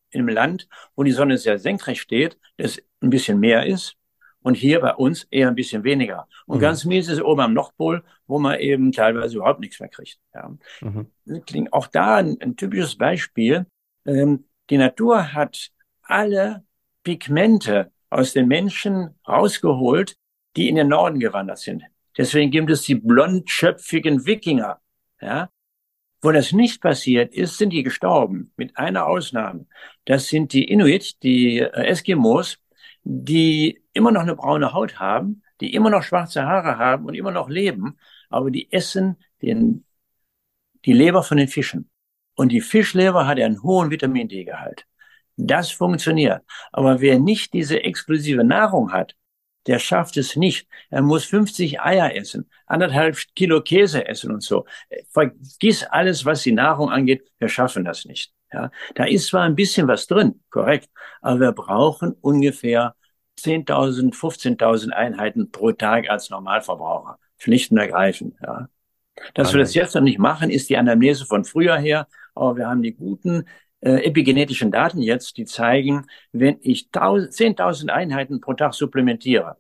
in einem Land, wo die Sonne sehr senkrecht steht, es ein bisschen mehr ist und hier bei uns eher ein bisschen weniger. Und mhm. ganz mies ist oben am Nordpol, wo man eben teilweise überhaupt nichts mehr kriegt. Ja. Mhm. Auch da ein, ein typisches Beispiel. Ähm, die Natur hat alle Pigmente aus den Menschen rausgeholt, die in den Norden gewandert sind. Deswegen gibt es die blondschöpfigen Wikinger. Ja? Wo das nicht passiert ist, sind die gestorben, mit einer Ausnahme. Das sind die Inuit, die äh, Eskimos, die immer noch eine braune Haut haben, die immer noch schwarze Haare haben und immer noch leben, aber die essen den, die Leber von den Fischen. Und die Fischleber hat einen hohen Vitamin D-Gehalt. Das funktioniert. Aber wer nicht diese exklusive Nahrung hat, der schafft es nicht. Er muss 50 Eier essen, anderthalb Kilo Käse essen und so. Vergiss alles, was die Nahrung angeht. Wir schaffen das nicht. Ja, da ist zwar ein bisschen was drin, korrekt, aber wir brauchen ungefähr 10.000, 15.000 Einheiten pro Tag als Normalverbraucher. Schlicht und ergreifend. Ja. Dass wir das jetzt noch nicht machen, ist die Anamnese von früher her, aber wir haben die guten äh, epigenetischen Daten jetzt, die zeigen, wenn ich 10.000 Einheiten pro Tag supplementiere,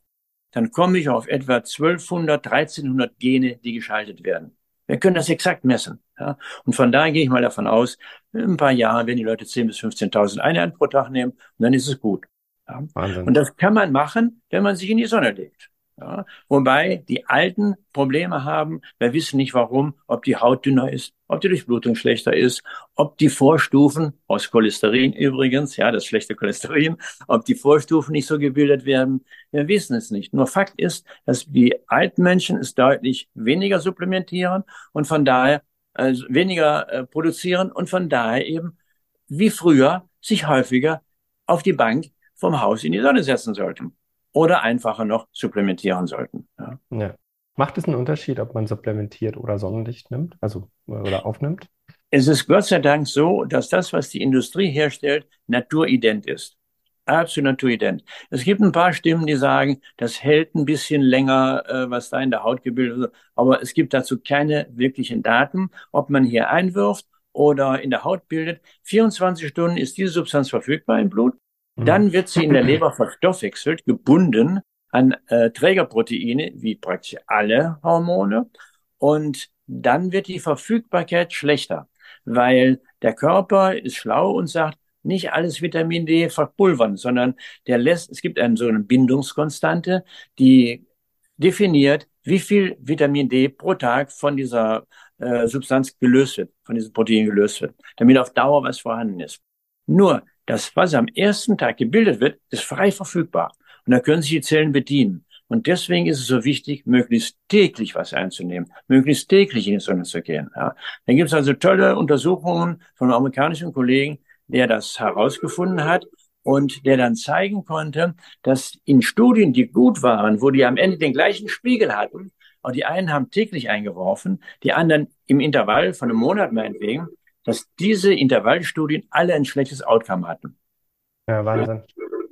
dann komme ich auf etwa 1200, 1300 Gene, die geschaltet werden. Wir können das exakt messen. Ja? Und von daher gehe ich mal davon aus, in ein paar Jahren werden die Leute 10.000 bis 15.000 Einheiten pro Tag nehmen und dann ist es gut. Ja? Und das kann man machen, wenn man sich in die Sonne legt. Ja, wobei die Alten Probleme haben. Wir wissen nicht warum, ob die Haut dünner ist, ob die Durchblutung schlechter ist, ob die Vorstufen, aus Cholesterin übrigens, ja, das schlechte Cholesterin, ob die Vorstufen nicht so gebildet werden. Wir wissen es nicht. Nur Fakt ist, dass die alten Menschen es deutlich weniger supplementieren und von daher also weniger äh, produzieren und von daher eben wie früher sich häufiger auf die Bank vom Haus in die Sonne setzen sollten oder einfacher noch supplementieren sollten. Ja. ja. Macht es einen Unterschied, ob man supplementiert oder Sonnenlicht nimmt, also oder aufnimmt? Es ist Gott sei Dank so, dass das, was die Industrie herstellt, naturident ist. Absolut naturident. Es gibt ein paar Stimmen, die sagen, das hält ein bisschen länger, äh, was da in der Haut gebildet wird. Aber es gibt dazu keine wirklichen Daten, ob man hier einwirft oder in der Haut bildet. 24 Stunden ist diese Substanz verfügbar im Blut. Mhm. Dann wird sie in der Leber verstoffwechselt, gebunden an äh, Trägerproteine, wie praktisch alle Hormone. Und dann wird die Verfügbarkeit schlechter, weil der Körper ist schlau und sagt, nicht alles Vitamin D verpulvern, sondern der lässt, es gibt eine so eine Bindungskonstante, die definiert, wie viel Vitamin D pro Tag von dieser äh, Substanz gelöst wird, von diesem Protein gelöst wird, damit auf Dauer was vorhanden ist. Nur das, was am ersten Tag gebildet wird, ist frei verfügbar. Und da können sich die Zellen bedienen. Und deswegen ist es so wichtig, möglichst täglich was einzunehmen, möglichst täglich in die Sonne zu gehen. Ja. Dann gibt es also tolle Untersuchungen von amerikanischen Kollegen, der das herausgefunden hat und der dann zeigen konnte, dass in Studien, die gut waren, wo die am Ende den gleichen Spiegel hatten, auch die einen haben täglich eingeworfen, die anderen im Intervall von einem Monat meinetwegen, dass diese Intervallstudien alle ein schlechtes Outcome hatten. Ja, Wahnsinn.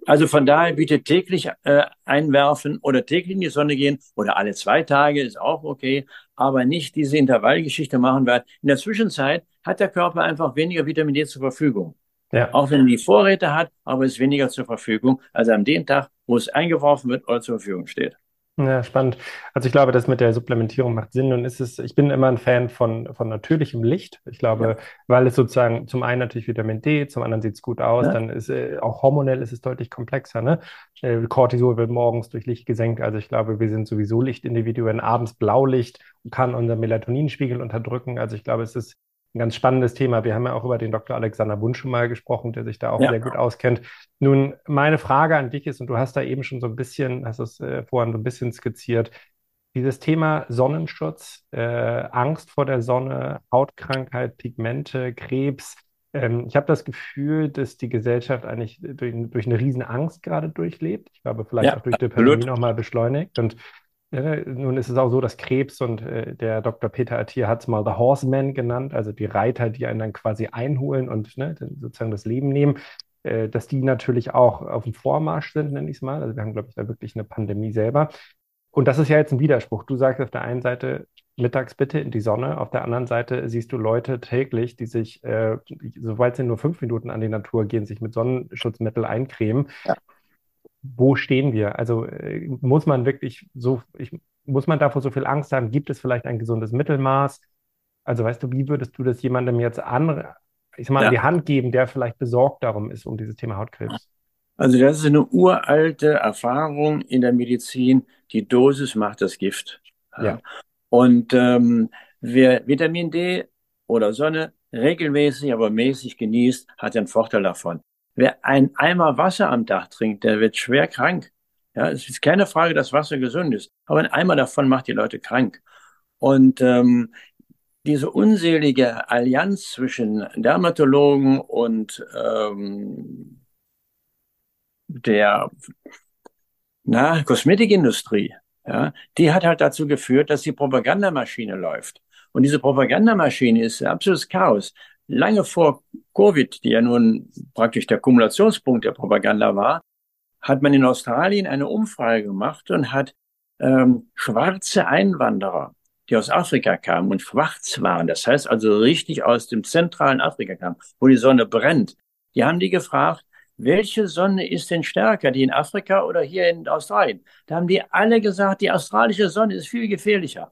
Also von daher bitte täglich äh, einwerfen oder täglich in die Sonne gehen oder alle zwei Tage ist auch okay, aber nicht diese Intervallgeschichte machen, weil in der Zwischenzeit hat der Körper einfach weniger Vitamin D zur Verfügung. Ja. Auch wenn er die Vorräte hat, aber es ist weniger zur Verfügung, als an dem Tag, wo es eingeworfen wird oder zur Verfügung steht. Ja, spannend. Also ich glaube, das mit der Supplementierung macht Sinn und ist es, ich bin immer ein Fan von, von natürlichem Licht. Ich glaube, ja. weil es sozusagen zum einen natürlich Vitamin D, zum anderen sieht es gut aus, ja. dann ist äh, auch hormonell ist es deutlich komplexer. Ne? Äh, Cortisol wird morgens durch Licht gesenkt. Also ich glaube, wir sind sowieso Lichtindividuen. Abends Blaulicht kann unseren Melatoninspiegel unterdrücken. Also ich glaube, es ist ein ganz spannendes Thema. Wir haben ja auch über den Dr. Alexander Wunsch schon mal gesprochen, der sich da auch ja. sehr gut auskennt. Nun, meine Frage an dich ist, und du hast da eben schon so ein bisschen, hast es äh, vorhin so ein bisschen skizziert, dieses Thema Sonnenschutz, äh, Angst vor der Sonne, Hautkrankheit, Pigmente, Krebs. Ähm, ich habe das Gefühl, dass die Gesellschaft eigentlich durch, durch eine riesen Angst gerade durchlebt. Ich glaube, vielleicht ja, auch durch die Pandemie nochmal beschleunigt. Und ja, nun ist es auch so, dass Krebs und äh, der Dr. Peter Attier hat es mal The Horsemen genannt, also die Reiter, die einen dann quasi einholen und ne, sozusagen das Leben nehmen, äh, dass die natürlich auch auf dem Vormarsch sind, nenne ich es mal. Also wir haben, glaube ich, da wirklich eine Pandemie selber. Und das ist ja jetzt ein Widerspruch. Du sagst auf der einen Seite, mittags bitte in die Sonne, auf der anderen Seite siehst du Leute täglich, die sich, äh, soweit sie nur fünf Minuten an die Natur gehen, sich mit Sonnenschutzmittel eincremen. Ja wo stehen wir? Also äh, muss man wirklich so, ich, muss man davor so viel Angst haben? Gibt es vielleicht ein gesundes Mittelmaß? Also weißt du, wie würdest du das jemandem jetzt an, ich sag mal, ja. an die Hand geben, der vielleicht besorgt darum ist, um dieses Thema Hautkrebs? Also das ist eine uralte Erfahrung in der Medizin. Die Dosis macht das Gift. Ja. Und ähm, wer Vitamin D oder Sonne regelmäßig, aber mäßig genießt, hat einen Vorteil davon. Wer ein Eimer Wasser am Tag trinkt, der wird schwer krank. Ja, es ist keine Frage, dass Wasser gesund ist, aber ein Eimer davon macht die Leute krank. Und ähm, diese unselige Allianz zwischen Dermatologen und ähm, der na, Kosmetikindustrie, ja, die hat halt dazu geführt, dass die Propagandamaschine läuft. Und diese Propagandamaschine ist absolutes Chaos lange vor Covid, die ja nun praktisch der Kumulationspunkt der Propaganda war, hat man in Australien eine Umfrage gemacht und hat ähm, schwarze Einwanderer, die aus Afrika kamen und schwarz waren, das heißt also richtig aus dem zentralen Afrika kamen, wo die Sonne brennt, die haben die gefragt, welche Sonne ist denn stärker, die in Afrika oder hier in Australien? Da haben die alle gesagt, die australische Sonne ist viel gefährlicher.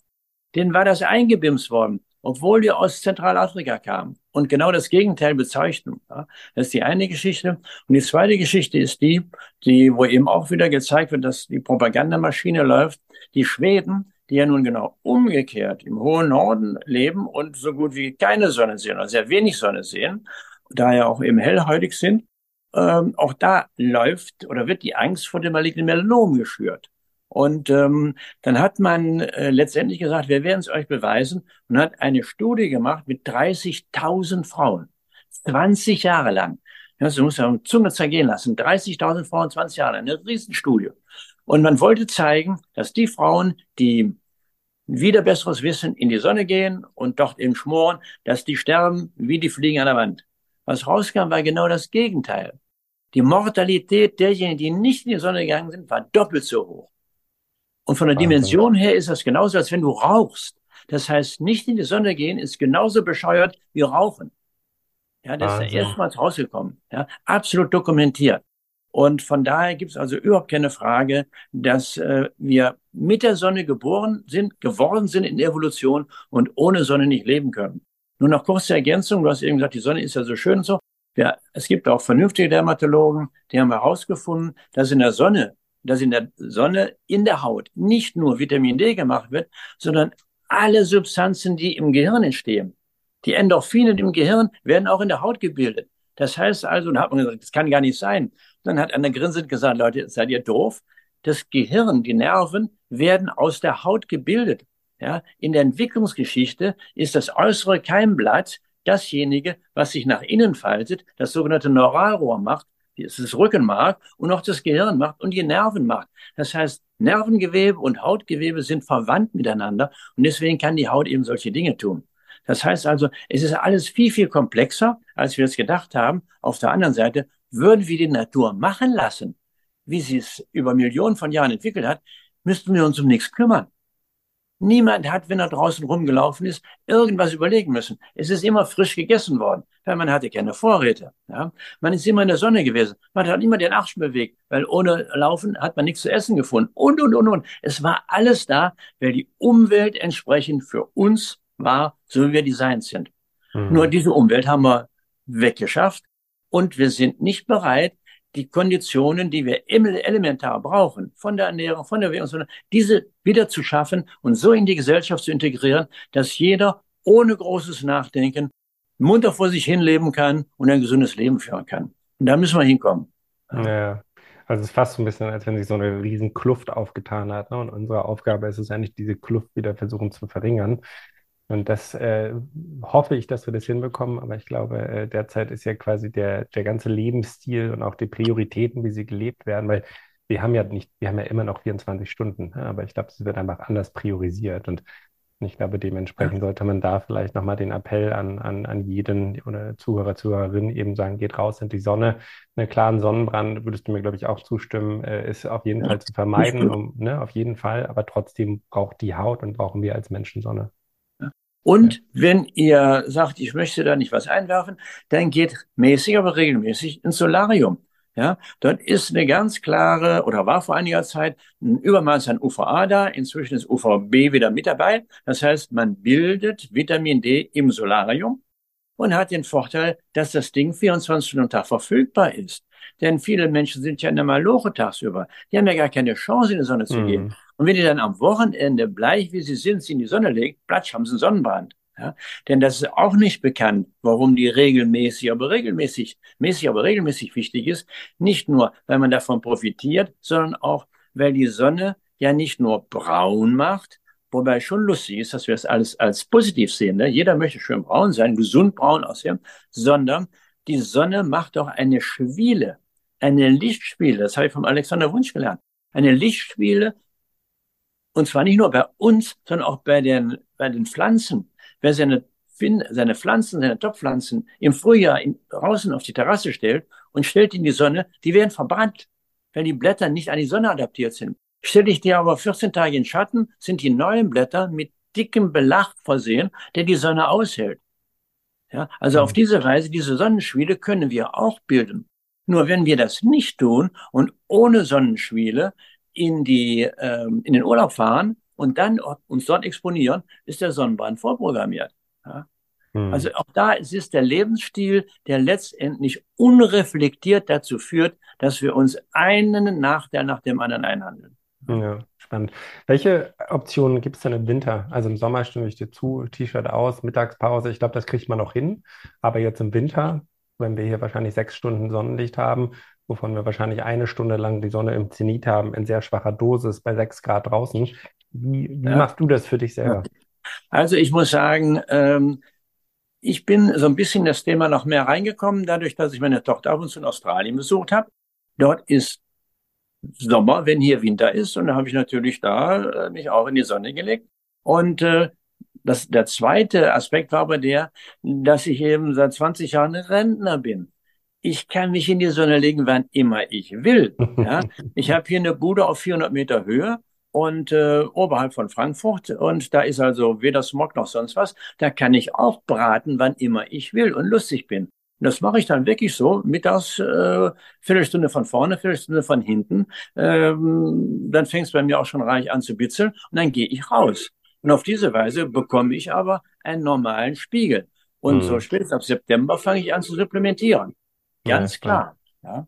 Denen war das eingebimst worden obwohl wir aus Zentralafrika kamen und genau das Gegenteil bezeichnen. Ja, das ist die eine Geschichte. Und die zweite Geschichte ist die, die, wo eben auch wieder gezeigt wird, dass die Propagandamaschine läuft. Die Schweden, die ja nun genau umgekehrt im hohen Norden leben und so gut wie keine Sonne sehen oder sehr wenig Sonne sehen, daher auch eben hellhäutig sind, ähm, auch da läuft oder wird die Angst vor dem malignen Melanom geschürt. Und ähm, dann hat man äh, letztendlich gesagt, wir werden es euch beweisen und hat eine Studie gemacht mit 30.000 Frauen. 20 Jahre lang. Ja, so muss man Zunge zergehen lassen. 30.000 Frauen, 20 Jahre lang. Eine Riesenstudie. Und man wollte zeigen, dass die Frauen, die wieder besseres Wissen in die Sonne gehen und dort eben schmoren, dass die sterben wie die Fliegen an der Wand. Was rauskam, war genau das Gegenteil. Die Mortalität derjenigen, die nicht in die Sonne gegangen sind, war doppelt so hoch. Und von der Dimension her ist das genauso, als wenn du rauchst. Das heißt, nicht in die Sonne gehen ist genauso bescheuert wie rauchen. Ja, das Wahnsinn. ist ja erstmals rausgekommen. Ja, absolut dokumentiert. Und von daher gibt es also überhaupt keine Frage, dass äh, wir mit der Sonne geboren sind, geworden sind in der Evolution und ohne Sonne nicht leben können. Nur noch kurze Ergänzung. Du hast eben gesagt, die Sonne ist ja so schön und so. Ja, es gibt auch vernünftige Dermatologen, die haben herausgefunden, dass in der Sonne, dass in der Sonne in der Haut nicht nur Vitamin D gemacht wird, sondern alle Substanzen, die im Gehirn entstehen. Die Endorphine im Gehirn werden auch in der Haut gebildet. Das heißt also, da hat man gesagt, das kann gar nicht sein. Dann hat einer grinsend gesagt, Leute, seid ihr doof? Das Gehirn, die Nerven werden aus der Haut gebildet. Ja, in der Entwicklungsgeschichte ist das äußere Keimblatt dasjenige, was sich nach innen faltet, das sogenannte Neuralrohr macht, das Rückenmark und auch das Gehirn macht und die Nerven macht. Das heißt, Nervengewebe und Hautgewebe sind verwandt miteinander und deswegen kann die Haut eben solche Dinge tun. Das heißt also, es ist alles viel, viel komplexer, als wir es gedacht haben. Auf der anderen Seite würden wir die Natur machen lassen, wie sie es über Millionen von Jahren entwickelt hat, müssten wir uns um nichts kümmern. Niemand hat, wenn er draußen rumgelaufen ist, irgendwas überlegen müssen. Es ist immer frisch gegessen worden, weil man hatte keine Vorräte. Ja? Man ist immer in der Sonne gewesen. Man hat immer den Arsch bewegt, weil ohne Laufen hat man nichts zu essen gefunden. Und, und, und, und. Es war alles da, weil die Umwelt entsprechend für uns war, so wie wir designt sind. Mhm. Nur diese Umwelt haben wir weggeschafft und wir sind nicht bereit, die Konditionen, die wir elementar brauchen, von der Ernährung, von der Bewegung, diese wieder zu schaffen und so in die Gesellschaft zu integrieren, dass jeder ohne großes Nachdenken munter vor sich hin leben kann und ein gesundes Leben führen kann. Und da müssen wir hinkommen. Ja. Also es ist fast so ein bisschen, als wenn sich so eine riesen Kluft aufgetan hat. Ne? Und unsere Aufgabe ist es eigentlich, diese Kluft wieder versuchen zu verringern. Und das äh, hoffe ich, dass wir das hinbekommen. Aber ich glaube, äh, derzeit ist ja quasi der, der ganze Lebensstil und auch die Prioritäten, wie sie gelebt werden, weil wir haben ja nicht, wir haben ja immer noch 24 Stunden, ne? aber ich glaube, es wird einfach anders priorisiert. Und ich glaube, dementsprechend sollte man da vielleicht nochmal den Appell an, an, an jeden oder Zuhörer, Zuhörerin eben sagen, geht raus in die Sonne. Einen klaren Sonnenbrand, würdest du mir, glaube ich, auch zustimmen, äh, ist auf jeden Fall zu vermeiden, um, ne, auf jeden Fall. Aber trotzdem braucht die Haut und brauchen wir als Menschen Sonne. Und wenn ihr sagt, ich möchte da nicht was einwerfen, dann geht mäßig, aber regelmäßig ins Solarium. Ja, dort ist eine ganz klare oder war vor einiger Zeit ein Übermaß an UVA da. Inzwischen ist UVB wieder mit dabei. Das heißt, man bildet Vitamin D im Solarium und hat den Vorteil, dass das Ding 24 Stunden am Tag verfügbar ist. Denn viele Menschen sind ja in der Maloche tagsüber. Die haben ja gar keine Chance, in die Sonne zu mhm. gehen. Und wenn die dann am Wochenende, bleich wie sie sind, sie in die Sonne legt, platsch, haben sie einen Sonnenbrand. Ja? Denn das ist auch nicht bekannt, warum die regelmäßig, aber regelmäßig, mäßig, aber regelmäßig wichtig ist. Nicht nur, weil man davon profitiert, sondern auch, weil die Sonne ja nicht nur braun macht, wobei schon lustig ist, dass wir es alles als positiv sehen. Ne? Jeder möchte schön braun sein, gesund braun aussehen, sondern die Sonne macht auch eine Schwiele, eine Lichtspiele. Das habe ich vom Alexander Wunsch gelernt. Eine Lichtspiele und zwar nicht nur bei uns, sondern auch bei den, bei den Pflanzen. Wer seine, seine Pflanzen, seine Topfpflanzen im Frühjahr in, draußen auf die Terrasse stellt und stellt in die Sonne, die werden verbrannt, weil die Blätter nicht an die Sonne adaptiert sind. Stelle ich die aber 14 Tage in Schatten, sind die neuen Blätter mit dickem Belach versehen, der die Sonne aushält. Ja, also mhm. auf diese Weise, diese Sonnenschwiele können wir auch bilden. Nur wenn wir das nicht tun und ohne Sonnenschwiele in, die, ähm, in den Urlaub fahren und dann uns dort exponieren, ist der Sonnenbrand vorprogrammiert. Ja? Hm. Also auch da ist es der Lebensstil, der letztendlich unreflektiert dazu führt, dass wir uns einen Nachteil nach dem anderen einhandeln. Ja, spannend. Welche Optionen gibt es denn im Winter? Also im Sommer stimme ich dir zu, T-Shirt aus, Mittagspause, ich glaube, das kriegt man noch hin. Aber jetzt im Winter, wenn wir hier wahrscheinlich sechs Stunden Sonnenlicht haben, wovon wir wahrscheinlich eine Stunde lang die Sonne im Zenit haben, in sehr schwacher Dosis bei sechs Grad draußen. Wie, wie ja. machst du das für dich selber? Also ich muss sagen, ähm, ich bin so ein bisschen das Thema noch mehr reingekommen, dadurch, dass ich meine Tochter ab und zu in Australien besucht habe. Dort ist Sommer, wenn hier Winter ist. Und da habe ich natürlich da äh, mich auch in die Sonne gelegt. Und äh, das, der zweite Aspekt war aber der, dass ich eben seit 20 Jahren Rentner bin. Ich kann mich in die Sonne legen, wann immer ich will. [laughs] Ja? Ich habe hier eine Bude auf 400 Meter Höhe und äh, oberhalb von Frankfurt und da ist also weder Smog noch sonst was. Da kann ich auch braten, wann immer ich will und lustig bin. Und das mache ich dann wirklich so, mittags äh, Viertelstunde von vorne, Viertelstunde von hinten. Ähm, dann fängt es bei mir auch schon reich an zu bitzeln und dann gehe ich raus. Und auf diese Weise bekomme ich aber einen normalen Spiegel. Und mhm. so spätestens ab September fange ich an zu supplementieren. Ganz ja, klar. Ja.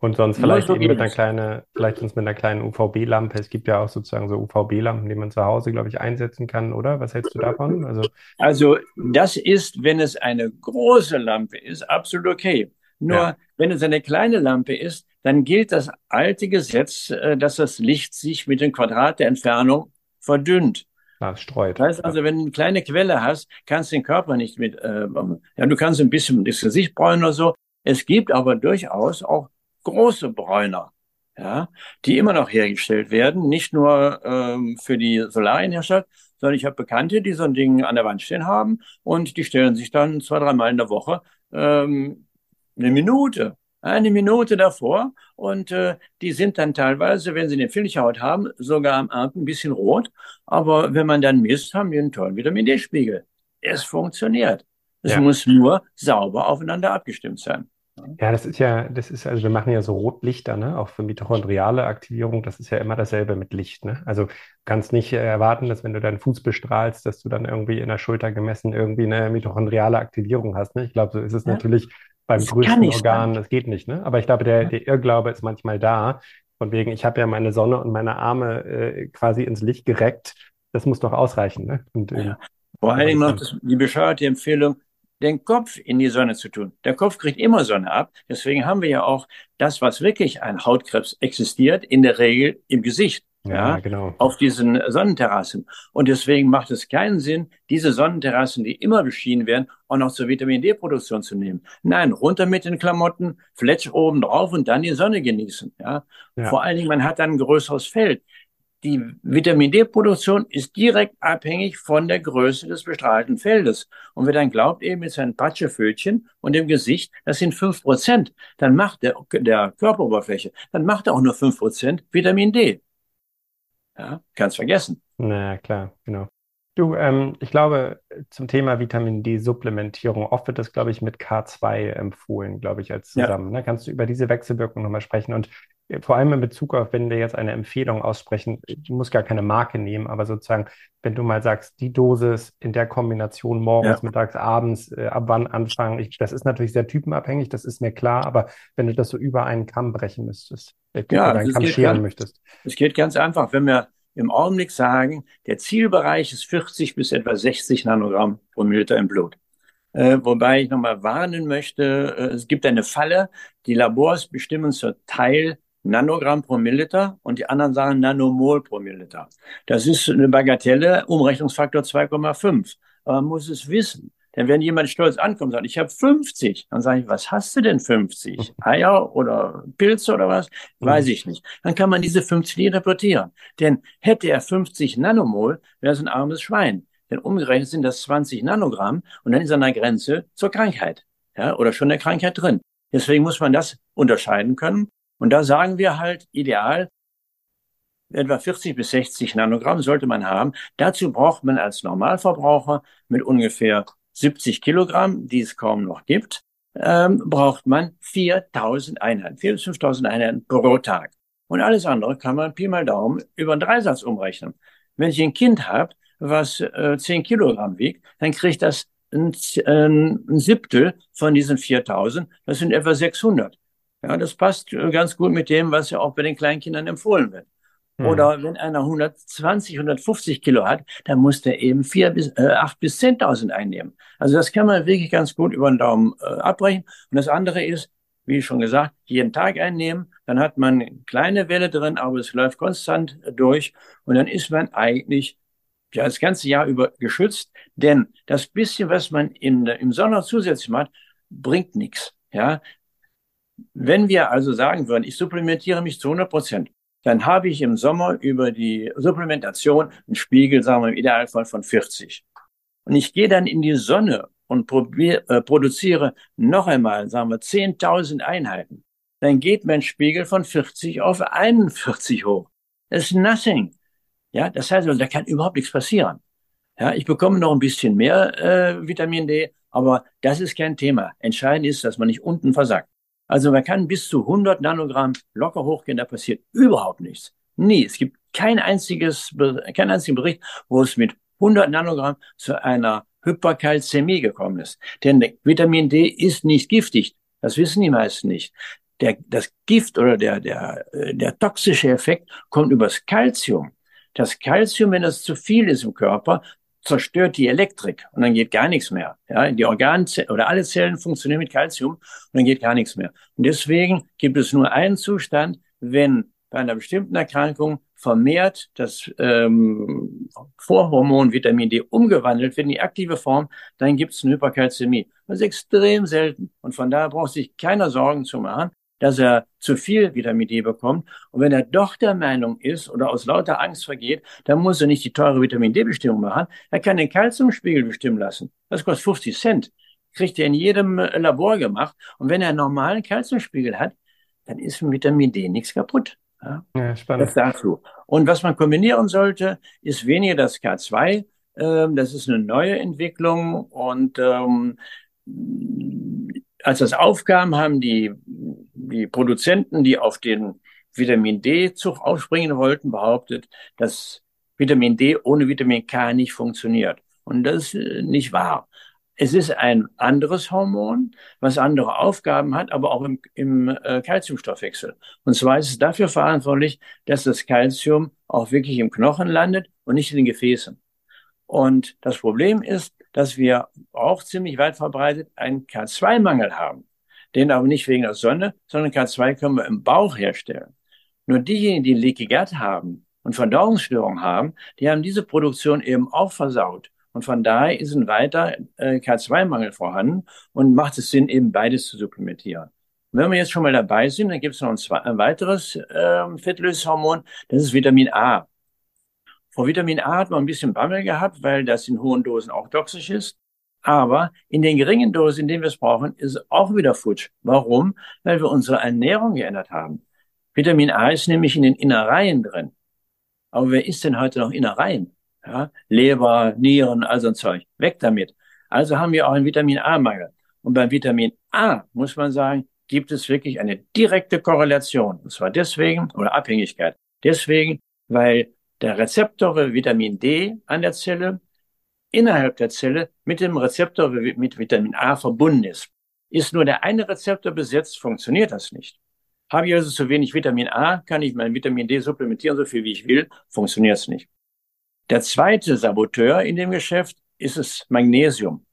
Und sonst vielleicht eben mit einer kleinen, vielleicht sonst mit einer kleinen UVB-Lampe. Es gibt ja auch sozusagen so UVB-Lampen, die man zu Hause, glaube ich, einsetzen kann, oder? Was hältst du davon? Also, also das ist, wenn es eine große Lampe ist, absolut okay. Nur ja. wenn es eine kleine Lampe ist, dann gilt das alte Gesetz, äh, dass das Licht sich mit dem Quadrat der Entfernung verdünnt. Ah, streut. Das heißt also, wenn du eine kleine Quelle hast, kannst du den Körper nicht mit, äh, ja, du kannst ein bisschen das Gesicht bräunen oder so. Es gibt aber durchaus auch große Bräuner, ja, die immer noch hergestellt werden, nicht nur ähm, für die Solarienhersteller, sondern ich habe Bekannte, die so ein Ding an der Wand stehen haben und die stellen sich dann zwei, dreimal in der Woche ähm, eine Minute, eine Minute davor und äh, die sind dann teilweise, wenn sie eine Filchhaut haben, sogar am Abend ein bisschen rot, aber wenn man dann misst, haben die einen tollen Vitamin D-Spiegel. Es funktioniert. Es ja. muss nur sauber aufeinander abgestimmt sein. Ja, das ist ja, das ist, also wir machen ja so Rotlichter, ne? Auch für mitochondriale Aktivierung, das ist ja immer dasselbe mit Licht, ne? Also kannst nicht erwarten, dass wenn du deinen Fuß bestrahlst, dass du dann irgendwie in der Schulter gemessen irgendwie eine mitochondriale Aktivierung hast, ne? Ich glaube, so ist es ja. natürlich beim das größten Organ, das geht nicht, ne? Aber ich glaube, der, der Irrglaube ist manchmal da. Von wegen, ich habe ja meine Sonne und meine Arme äh, quasi ins Licht gereckt. Das muss doch ausreichen, ne? Und, ja. Ähm, Vor allen Dingen noch das, die bescheuerte Empfehlung, den Kopf in die Sonne zu tun. Der Kopf kriegt immer Sonne ab. Deswegen haben wir ja auch das, was wirklich ein Hautkrebs existiert, in der Regel im Gesicht. Ja, ja, genau. Auf diesen Sonnenterrassen. Und deswegen macht es keinen Sinn, diese Sonnenterrassen, die immer beschienen werden, auch noch zur Vitamin D-Produktion zu nehmen. Nein, runter mit den Klamotten, Fletsch oben drauf und dann die Sonne genießen. Ja? ja. Vor allen Dingen, man hat dann ein größeres Feld die Vitamin D-Produktion ist direkt abhängig von der Größe des bestrahlten Feldes. Und wer dann glaubt, eben mit seinen Patschefötchen und dem Gesicht, das sind fünf Prozent, dann macht der, der Körperoberfläche, dann macht er auch nur fünf Prozent Vitamin D. Ja, kannst vergessen. Na klar, genau. Du, ähm, ich glaube, zum Thema Vitamin D-Supplementierung, oft wird das, glaube ich, mit K2 empfohlen, glaube ich, als zusammen. Ja. Ne? Kannst du über diese Wechselwirkung nochmal sprechen? Und vor allem in Bezug auf, wenn wir jetzt eine Empfehlung aussprechen, ich muss gar keine Marke nehmen, aber sozusagen, wenn du mal sagst, die Dosis in der Kombination morgens, ja. mittags, abends, äh, ab wann anfangen, ich, das ist natürlich sehr typenabhängig, das ist mir klar, aber wenn du das so über einen Kamm brechen müsstest, äh, ja, einen Kamm scheren ganz, möchtest. Es geht ganz einfach, wenn wir im Augenblick sagen, der Zielbereich ist 40 bis etwa 60 Nanogramm pro Milliliter im Blut. Äh, wobei ich nochmal warnen möchte, äh, es gibt eine Falle, die Labors bestimmen zur Teil Nanogramm pro Milliliter und die anderen sagen Nanomol pro Milliliter. Das ist eine Bagatelle, Umrechnungsfaktor 2,5. Aber man muss es wissen. Denn wenn jemand stolz ankommt und sagt, ich habe 50, dann sage ich, was hast du denn 50? [laughs] Eier oder Pilze oder was? Weiß ich nicht. Dann kann man diese 50 interpretieren. Denn hätte er 50 Nanomol, wäre es ein armes Schwein. Denn umgerechnet sind das 20 Nanogramm und dann ist er an der Grenze zur Krankheit. Ja, oder schon der Krankheit drin. Deswegen muss man das unterscheiden können. Und da sagen wir halt, ideal, etwa 40 bis 60 Nanogramm sollte man haben. Dazu braucht man als Normalverbraucher mit ungefähr 70 Kilogramm, die es kaum noch gibt, ähm, braucht man 4000 Einheiten, 4.000 bis 5000 Einheiten pro Tag. Und alles andere kann man Pi mal Daumen über einen Dreisatz umrechnen. Wenn ich ein Kind habe, was äh, 10 Kilogramm wiegt, dann kriegt das ein, ein Siebtel von diesen 4000, das sind etwa 600. Ja, das passt äh, ganz gut mit dem, was ja auch bei den Kleinkindern empfohlen wird. Hm. Oder wenn einer 120, 150 Kilo hat, dann muss der eben vier bis äh, acht bis 10.000 einnehmen. Also das kann man wirklich ganz gut über den Daumen äh, abbrechen. Und das andere ist, wie schon gesagt, jeden Tag einnehmen. Dann hat man eine kleine Welle drin, aber es läuft konstant durch. Und dann ist man eigentlich ja das ganze Jahr über geschützt, denn das bisschen, was man in, im Sommer zusätzlich macht, bringt nichts. Ja, wenn wir also sagen würden, ich supplementiere mich zu 100 Prozent, dann habe ich im Sommer über die Supplementation einen Spiegel, sagen wir im Idealfall von 40. Und ich gehe dann in die Sonne und probier, äh, produziere noch einmal, sagen wir, 10.000 Einheiten. Dann geht mein Spiegel von 40 auf 41 hoch. Das ist nothing. Ja, das heißt, also, da kann überhaupt nichts passieren. Ja, ich bekomme noch ein bisschen mehr äh, Vitamin D, aber das ist kein Thema. Entscheidend ist, dass man nicht unten versagt. Also man kann bis zu 100 Nanogramm locker hochgehen, da passiert überhaupt nichts. Nie. Es gibt kein einziges, kein einzigen Bericht, wo es mit 100 Nanogramm zu einer Hyperkalzämie gekommen ist. Denn Vitamin D ist nicht giftig. Das wissen die meisten nicht. Der, das Gift oder der, der, der toxische Effekt kommt übers Calcium. Das Calcium, wenn es zu viel ist im Körper, zerstört die Elektrik und dann geht gar nichts mehr. Ja, die Organzellen oder alle Zellen funktionieren mit Calcium und dann geht gar nichts mehr. Und deswegen gibt es nur einen Zustand, wenn bei einer bestimmten Erkrankung vermehrt das ähm, Vorhormon Vitamin D umgewandelt wird in die aktive Form, dann gibt es eine Hyperkalzämie. Das ist extrem selten. Und von daher braucht sich keiner Sorgen zu machen dass er zu viel Vitamin D bekommt. Und wenn er doch der Meinung ist oder aus lauter Angst vergeht, dann muss er nicht die teure Vitamin D-Bestimmung machen. Er kann den Kalziumspiegel bestimmen lassen. Das kostet 50 Cent. Kriegt er in jedem äh, Labor gemacht. Und wenn er einen normalen Kalziumspiegel hat, dann ist mit Vitamin D nichts kaputt. Ja, ja spannend. Das dazu. Und was man kombinieren sollte, ist weniger das K2. Ähm, das ist eine neue Entwicklung und ähm, als das aufkam, haben die, die Produzenten, die auf den Vitamin D-Zug aufspringen wollten, behauptet, dass Vitamin D ohne Vitamin K nicht funktioniert. Und das ist nicht wahr. Es ist ein anderes Hormon, was andere Aufgaben hat, aber auch im, im äh, Calciumstoffwechsel. Und zwar ist es dafür verantwortlich, dass das Calcium auch wirklich im Knochen landet und nicht in den Gefäßen. Und das Problem ist, dass wir auch ziemlich weit verbreitet einen K2-Mangel haben. Den aber nicht wegen der Sonne, sondern K2 können wir im Bauch herstellen. Nur diejenigen, die Leaky Gut haben und Verdauungsstörungen haben, die haben diese Produktion eben auch versaut. Und von daher ist ein weiter äh, K2-Mangel vorhanden und macht es Sinn, eben beides zu supplementieren. Und wenn wir jetzt schon mal dabei sind, dann gibt es noch ein, ein weiteres äh, Fettlöshormon, das ist Vitamin A. Vor Vitamin A hat man ein bisschen Bammel gehabt, weil das in hohen Dosen auch toxisch ist. Aber in den geringen Dosen, in denen wir es brauchen, ist es auch wieder futsch. Warum? Weil wir unsere Ernährung geändert haben. Vitamin A ist nämlich in den Innereien drin. Aber wer isst denn heute noch Innereien? Ja? Leber, Nieren, also ein Zeug. Weg damit. Also haben wir auch einen Vitamin A-Mangel. Und beim Vitamin A muss man sagen, gibt es wirklich eine direkte Korrelation. Und zwar deswegen, oder Abhängigkeit. Deswegen, weil der Rezeptor Vitamin D an der Zelle innerhalb der Zelle mit dem Rezeptor mit Vitamin A verbunden ist. Ist nur der eine Rezeptor besetzt, funktioniert das nicht. Habe ich also zu wenig Vitamin A, kann ich mein Vitamin D supplementieren, so viel wie ich will, funktioniert es nicht. Der zweite Saboteur in dem Geschäft ist es Magnesium.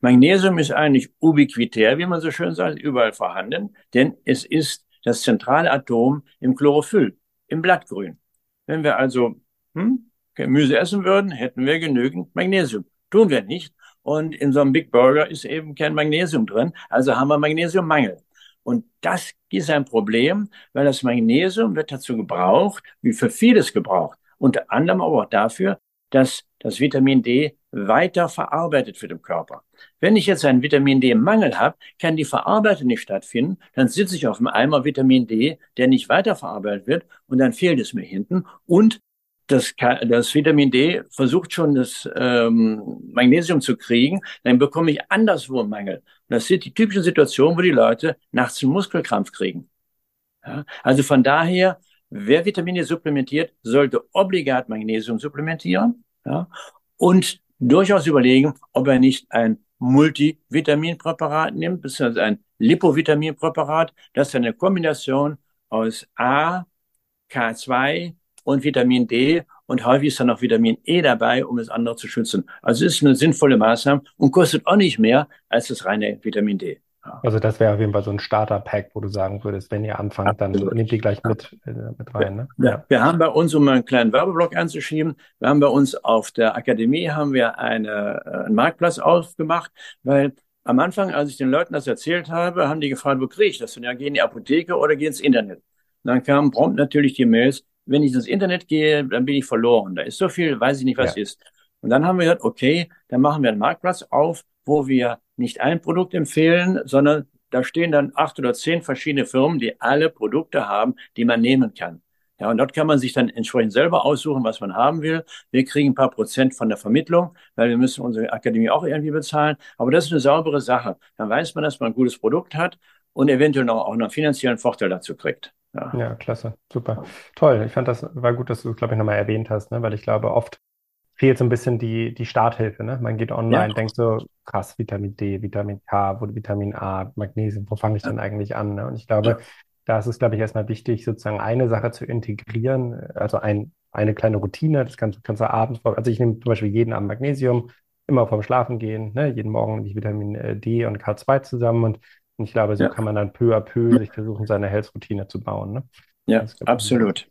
Magnesium ist eigentlich ubiquitär, wie man so schön sagt, überall vorhanden, denn es ist das zentrale Atom im Chlorophyll, im Blattgrün. Wenn wir also hm, Gemüse essen würden, hätten wir genügend Magnesium. Tun wir nicht. Und in so einem Big Burger ist eben kein Magnesium drin. Also haben wir Magnesiummangel. Und das ist ein Problem, weil das Magnesium wird dazu gebraucht, wie für vieles gebraucht. Unter anderem aber auch dafür, dass das Vitamin D weiter verarbeitet wird im Körper. Wenn ich jetzt einen Vitamin D-Mangel habe, kann die Verarbeitung nicht stattfinden. Dann sitze ich auf einem Eimer Vitamin D, der nicht weiterverarbeitet wird und dann fehlt es mir hinten. Und das, das Vitamin D versucht schon das ähm, Magnesium zu kriegen, dann bekomme ich anderswo einen Mangel. Und das sind die typischen Situationen, wo die Leute nachts einen Muskelkrampf kriegen. Ja? Also von daher, wer Vitamin D supplementiert, sollte obligat Magnesium supplementieren ja? und durchaus überlegen, ob er nicht ein Multivitaminpräparat nimmt, beziehungsweise ein Lipovitaminpräparat. Das ist eine Kombination aus A, K2 und Vitamin D und häufig ist dann noch Vitamin E dabei, um das andere zu schützen. Also es ist eine sinnvolle Maßnahme und kostet auch nicht mehr als das reine Vitamin D. Also das wäre auf jeden Fall so ein Starter-Pack, wo du sagen würdest, wenn ihr anfangt, dann Absolut. nehmt ihr gleich mit, äh, mit rein. Ne? Ja. Wir haben bei uns, um einen kleinen Werbeblock anzuschieben, wir haben bei uns auf der Akademie haben wir eine, äh, einen Marktplatz aufgemacht, weil am Anfang, als ich den Leuten das erzählt habe, haben die gefragt, wo kriege ich das? Und ja, geh in die Apotheke oder geh ins Internet. Und dann kamen prompt natürlich die Mails, wenn ich ins Internet gehe, dann bin ich verloren. Da ist so viel, weiß ich nicht, was ja. ist. Und dann haben wir gesagt, okay, dann machen wir einen Marktplatz auf, wo wir nicht ein Produkt empfehlen, sondern da stehen dann acht oder zehn verschiedene Firmen, die alle Produkte haben, die man nehmen kann. Ja, und dort kann man sich dann entsprechend selber aussuchen, was man haben will. Wir kriegen ein paar Prozent von der Vermittlung, weil wir müssen unsere Akademie auch irgendwie bezahlen. Aber das ist eine saubere Sache. Dann weiß man, dass man ein gutes Produkt hat und eventuell noch auch einen finanziellen Vorteil dazu kriegt. Ja. ja, klasse, super. Toll. Ich fand das war gut, dass du glaube ich, nochmal erwähnt hast, ne? weil ich glaube, oft fehlt so ein bisschen die, die Starthilfe. Ne? Man geht online, ja. denkt so, krass, Vitamin D, Vitamin K, Vitamin A, Magnesium, wo fange ich denn eigentlich an? Ne? Und ich glaube, ja. da ist es, glaube ich, erstmal wichtig, sozusagen eine Sache zu integrieren, also ein, eine kleine Routine, das kannst, kannst du abends, also ich nehme zum Beispiel jeden Abend Magnesium, immer vorm Schlafen gehen, ne? jeden Morgen nehme ich Vitamin äh, D und K2 zusammen und, und ich glaube, so ja. kann man dann peu à peu sich versuchen, seine Health-Routine zu bauen. Ne? Ja, absolut.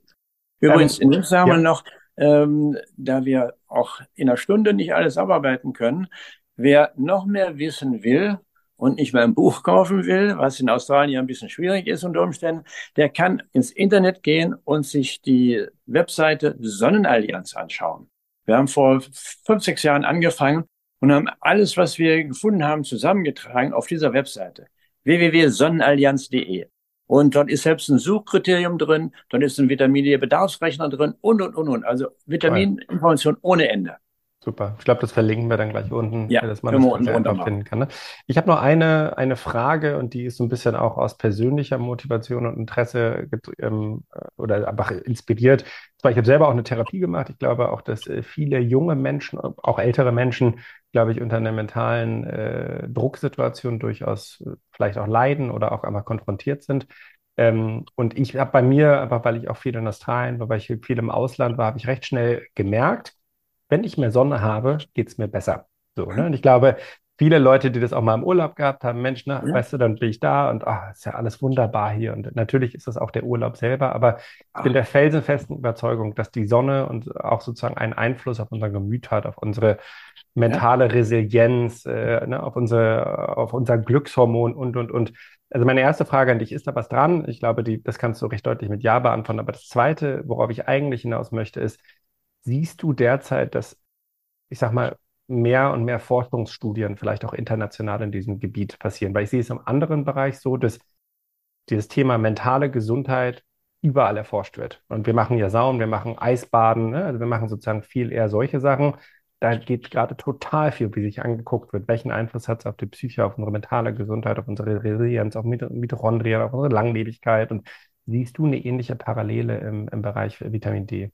Übrigens, ähm, in dem Zusammenhang noch, ähm, da wir auch in einer Stunde nicht alles abarbeiten können. Wer noch mehr wissen will und nicht mehr ein Buch kaufen will, was in Australien ein bisschen schwierig ist unter Umständen, der kann ins Internet gehen und sich die Webseite Sonnenallianz anschauen. Wir haben vor fünf, sechs Jahren angefangen und haben alles, was wir gefunden haben, zusammengetragen auf dieser Webseite www.sonnenallianz.de. Und dort ist selbst ein Suchkriterium drin, dort ist ein Vitamin D-Bedarfsrechner drin und, und, und, und. Also Vitamininformation ohne Ende. Super. Ich glaube, das verlinken wir dann gleich unten, ja, dass man das unten einfach finden kann. Ne? Ich habe noch eine, eine Frage und die ist so ein bisschen auch aus persönlicher Motivation und Interesse ähm, oder einfach inspiriert. Zwar, ich habe selber auch eine Therapie gemacht. Ich glaube auch, dass äh, viele junge Menschen, auch ältere Menschen, glaube ich, unter einer mentalen äh, Drucksituation durchaus äh, vielleicht auch leiden oder auch einmal konfrontiert sind. Ähm, und ich habe bei mir, einfach weil ich auch viel in Australien war, weil ich viel im Ausland war, habe ich recht schnell gemerkt, wenn ich mehr Sonne habe, geht es mir besser. So, ne? Und ich glaube, viele Leute, die das auch mal im Urlaub gehabt haben, Mensch, ne, ja. weißt du, dann bin ich da und ach, ist ja alles wunderbar hier. Und natürlich ist das auch der Urlaub selber, aber ich bin der felsenfesten Überzeugung, dass die Sonne und auch sozusagen einen Einfluss auf unser Gemüt hat, auf unsere mentale ja. Resilienz, äh, ne, auf, unsere, auf unser Glückshormon und, und, und. Also meine erste Frage an dich, ist da was dran? Ich glaube, die, das kannst du recht deutlich mit Ja beantworten. Aber das Zweite, worauf ich eigentlich hinaus möchte, ist, siehst du derzeit, dass, ich sag mal, mehr und mehr Forschungsstudien vielleicht auch international in diesem Gebiet passieren? Weil ich sehe es im anderen Bereich so, dass dieses Thema mentale Gesundheit überall erforscht wird. Und wir machen ja Sauen, wir machen Eisbaden, ne? also wir machen sozusagen viel eher solche Sachen. Da geht gerade total viel, wie sich angeguckt wird. Welchen Einfluss hat es auf die Psyche, auf unsere mentale Gesundheit, auf unsere Resilienz, auf Mitochondrien, auf unsere Langlebigkeit? Und siehst du eine ähnliche Parallele im, im Bereich Vitamin D?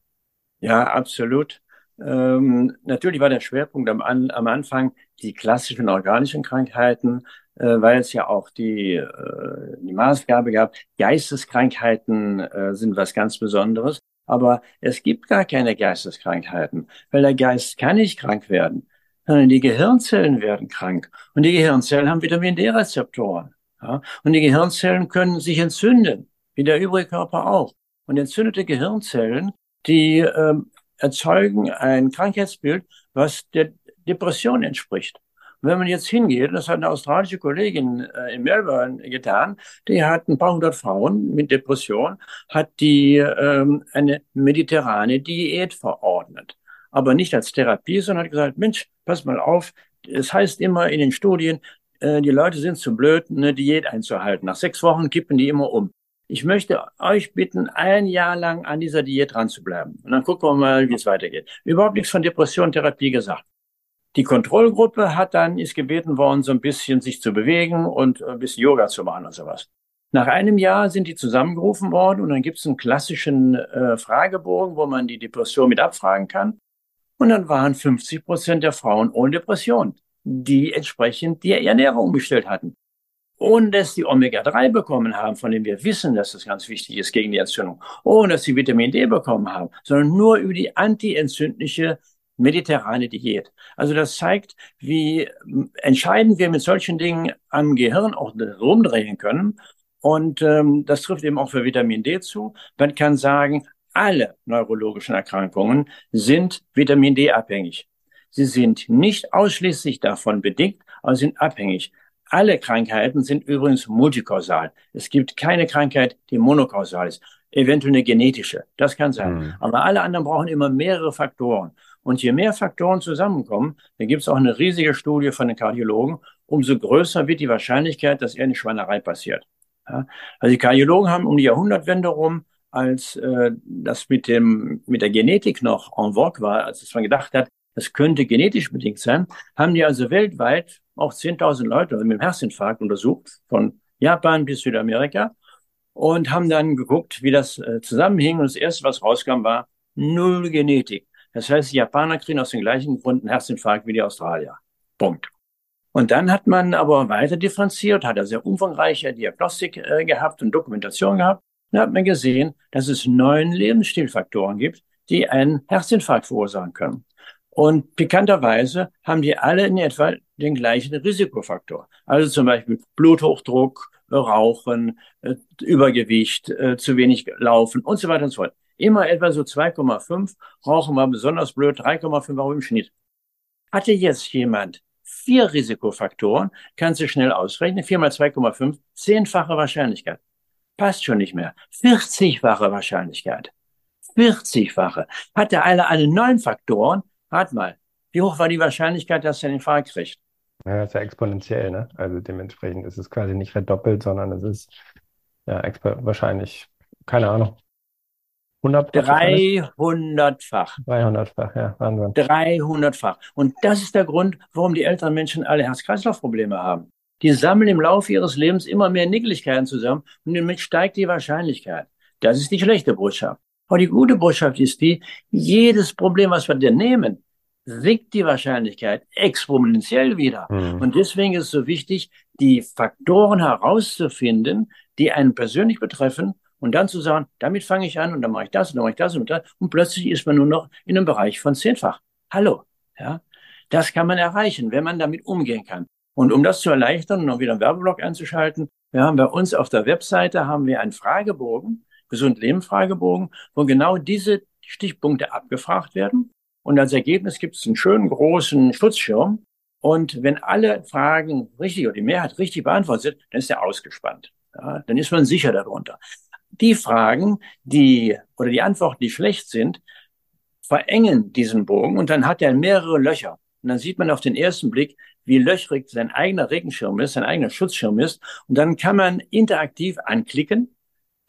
Ja, absolut. Ähm, natürlich war der Schwerpunkt am, am Anfang die klassischen organischen Krankheiten, äh, weil es ja auch die, äh, die Maßgabe gab, Geisteskrankheiten äh, sind was ganz Besonderes. Aber es gibt gar keine Geisteskrankheiten, weil der Geist kann nicht krank werden, sondern die Gehirnzellen werden krank. Und die Gehirnzellen haben Vitamin D-Rezeptoren. Ja? Und die Gehirnzellen können sich entzünden, wie der übrige Körper auch. Und entzündete Gehirnzellen die ähm, erzeugen ein Krankheitsbild, was der Depression entspricht. Und wenn man jetzt hingeht, das hat eine australische Kollegin äh, in Melbourne getan, die hat ein paar hundert Frauen mit Depression, hat die ähm, eine mediterrane Diät verordnet. Aber nicht als Therapie, sondern hat gesagt, Mensch, pass mal auf, es heißt immer in den Studien, äh, die Leute sind zu blöd, eine Diät einzuhalten. Nach sechs Wochen kippen die immer um ich möchte euch bitten, ein Jahr lang an dieser Diät dran zu bleiben. Und dann gucken wir mal, wie es weitergeht. Überhaupt nichts von Depression-Therapie gesagt. Die Kontrollgruppe hat dann, ist gebeten worden, so ein bisschen sich zu bewegen und ein bisschen Yoga zu machen und sowas. Nach einem Jahr sind die zusammengerufen worden und dann gibt es einen klassischen äh, Fragebogen, wo man die Depression mit abfragen kann. Und dann waren 50 Prozent der Frauen ohne Depression, die entsprechend die Ernährung umgestellt hatten ohne dass die Omega-3 bekommen haben, von dem wir wissen, dass das ganz wichtig ist gegen die Entzündung, ohne dass sie Vitamin D bekommen haben, sondern nur über die antientzündliche mediterrane Diät. Also das zeigt, wie entscheidend wir mit solchen Dingen am Gehirn auch rumdrehen können. Und ähm, das trifft eben auch für Vitamin D zu. Man kann sagen, alle neurologischen Erkrankungen sind Vitamin D abhängig. Sie sind nicht ausschließlich davon bedingt, aber sind abhängig. Alle Krankheiten sind übrigens multikausal. Es gibt keine Krankheit, die monokausal ist. Eventuell eine genetische. Das kann sein. Mhm. Aber alle anderen brauchen immer mehrere Faktoren. Und je mehr Faktoren zusammenkommen, dann gibt es auch eine riesige Studie von den Kardiologen, umso größer wird die Wahrscheinlichkeit, dass eher eine Schweinerei passiert. Ja? Also die Kardiologen haben um die Jahrhundertwende rum, als äh, das mit dem mit der Genetik noch en vogue war, als es man gedacht hat, das könnte genetisch bedingt sein, haben die also weltweit auch 10.000 Leute mit dem Herzinfarkt untersucht, von Japan bis Südamerika, und haben dann geguckt, wie das äh, zusammenhing. Und das Erste, was rauskam, war null Genetik. Das heißt, die Japaner kriegen aus den gleichen Gründen Herzinfarkt wie die Australier. Punkt. Und dann hat man aber weiter differenziert, hat eine sehr umfangreiche Diagnostik äh, gehabt und Dokumentation gehabt. Dann hat man gesehen, dass es neun Lebensstilfaktoren gibt, die einen Herzinfarkt verursachen können. Und pikanterweise haben die alle in etwa den gleichen Risikofaktor. Also zum Beispiel Bluthochdruck, Rauchen, äh, Übergewicht, äh, zu wenig Laufen und so weiter und so fort. Immer etwa so 2,5, Rauchen war besonders blöd, 3,5 auch im Schnitt. Hatte jetzt jemand vier Risikofaktoren, kannst du schnell ausrechnen, 4 mal 2,5, zehnfache Wahrscheinlichkeit. Passt schon nicht mehr. 40-fache Wahrscheinlichkeit. 40-fache. Hatte alle alle neun Faktoren, Rat mal, wie hoch war die Wahrscheinlichkeit, dass er den Infarkt kriegt? Ja, das ist ja exponentiell, ne? Also dementsprechend ist es quasi nicht verdoppelt, sondern es ist ja wahrscheinlich, keine Ahnung. 100 300-fach. 300-fach, ja, Wahnsinn. 300-fach. Und das ist der Grund, warum die älteren Menschen alle Herz-Kreislauf-Probleme haben. Die sammeln im Laufe ihres Lebens immer mehr Nickeligkeiten zusammen und damit steigt die Wahrscheinlichkeit. Das ist die schlechte Botschaft. Aber die gute Botschaft ist die, jedes Problem, was wir dir nehmen, sinkt die Wahrscheinlichkeit exponentiell wieder. Mhm. Und deswegen ist es so wichtig, die Faktoren herauszufinden, die einen persönlich betreffen und dann zu sagen, damit fange ich an und dann mache ich das und dann mache ich das und das und plötzlich ist man nur noch in einem Bereich von zehnfach. Hallo, ja. Das kann man erreichen, wenn man damit umgehen kann. Und um das zu erleichtern und noch wieder einen Werbeblock einzuschalten, wir haben bei uns auf der Webseite haben wir einen Fragebogen, Gesund Leben Fragebogen, wo genau diese Stichpunkte abgefragt werden. Und als Ergebnis gibt es einen schönen großen Schutzschirm. Und wenn alle Fragen richtig oder die Mehrheit richtig beantwortet sind, dann ist er ausgespannt. Ja, dann ist man sicher darunter. Die Fragen, die oder die Antworten, die schlecht sind, verengen diesen Bogen und dann hat er mehrere Löcher. Und dann sieht man auf den ersten Blick, wie löchrig sein eigener Regenschirm ist, sein eigener Schutzschirm ist. Und dann kann man interaktiv anklicken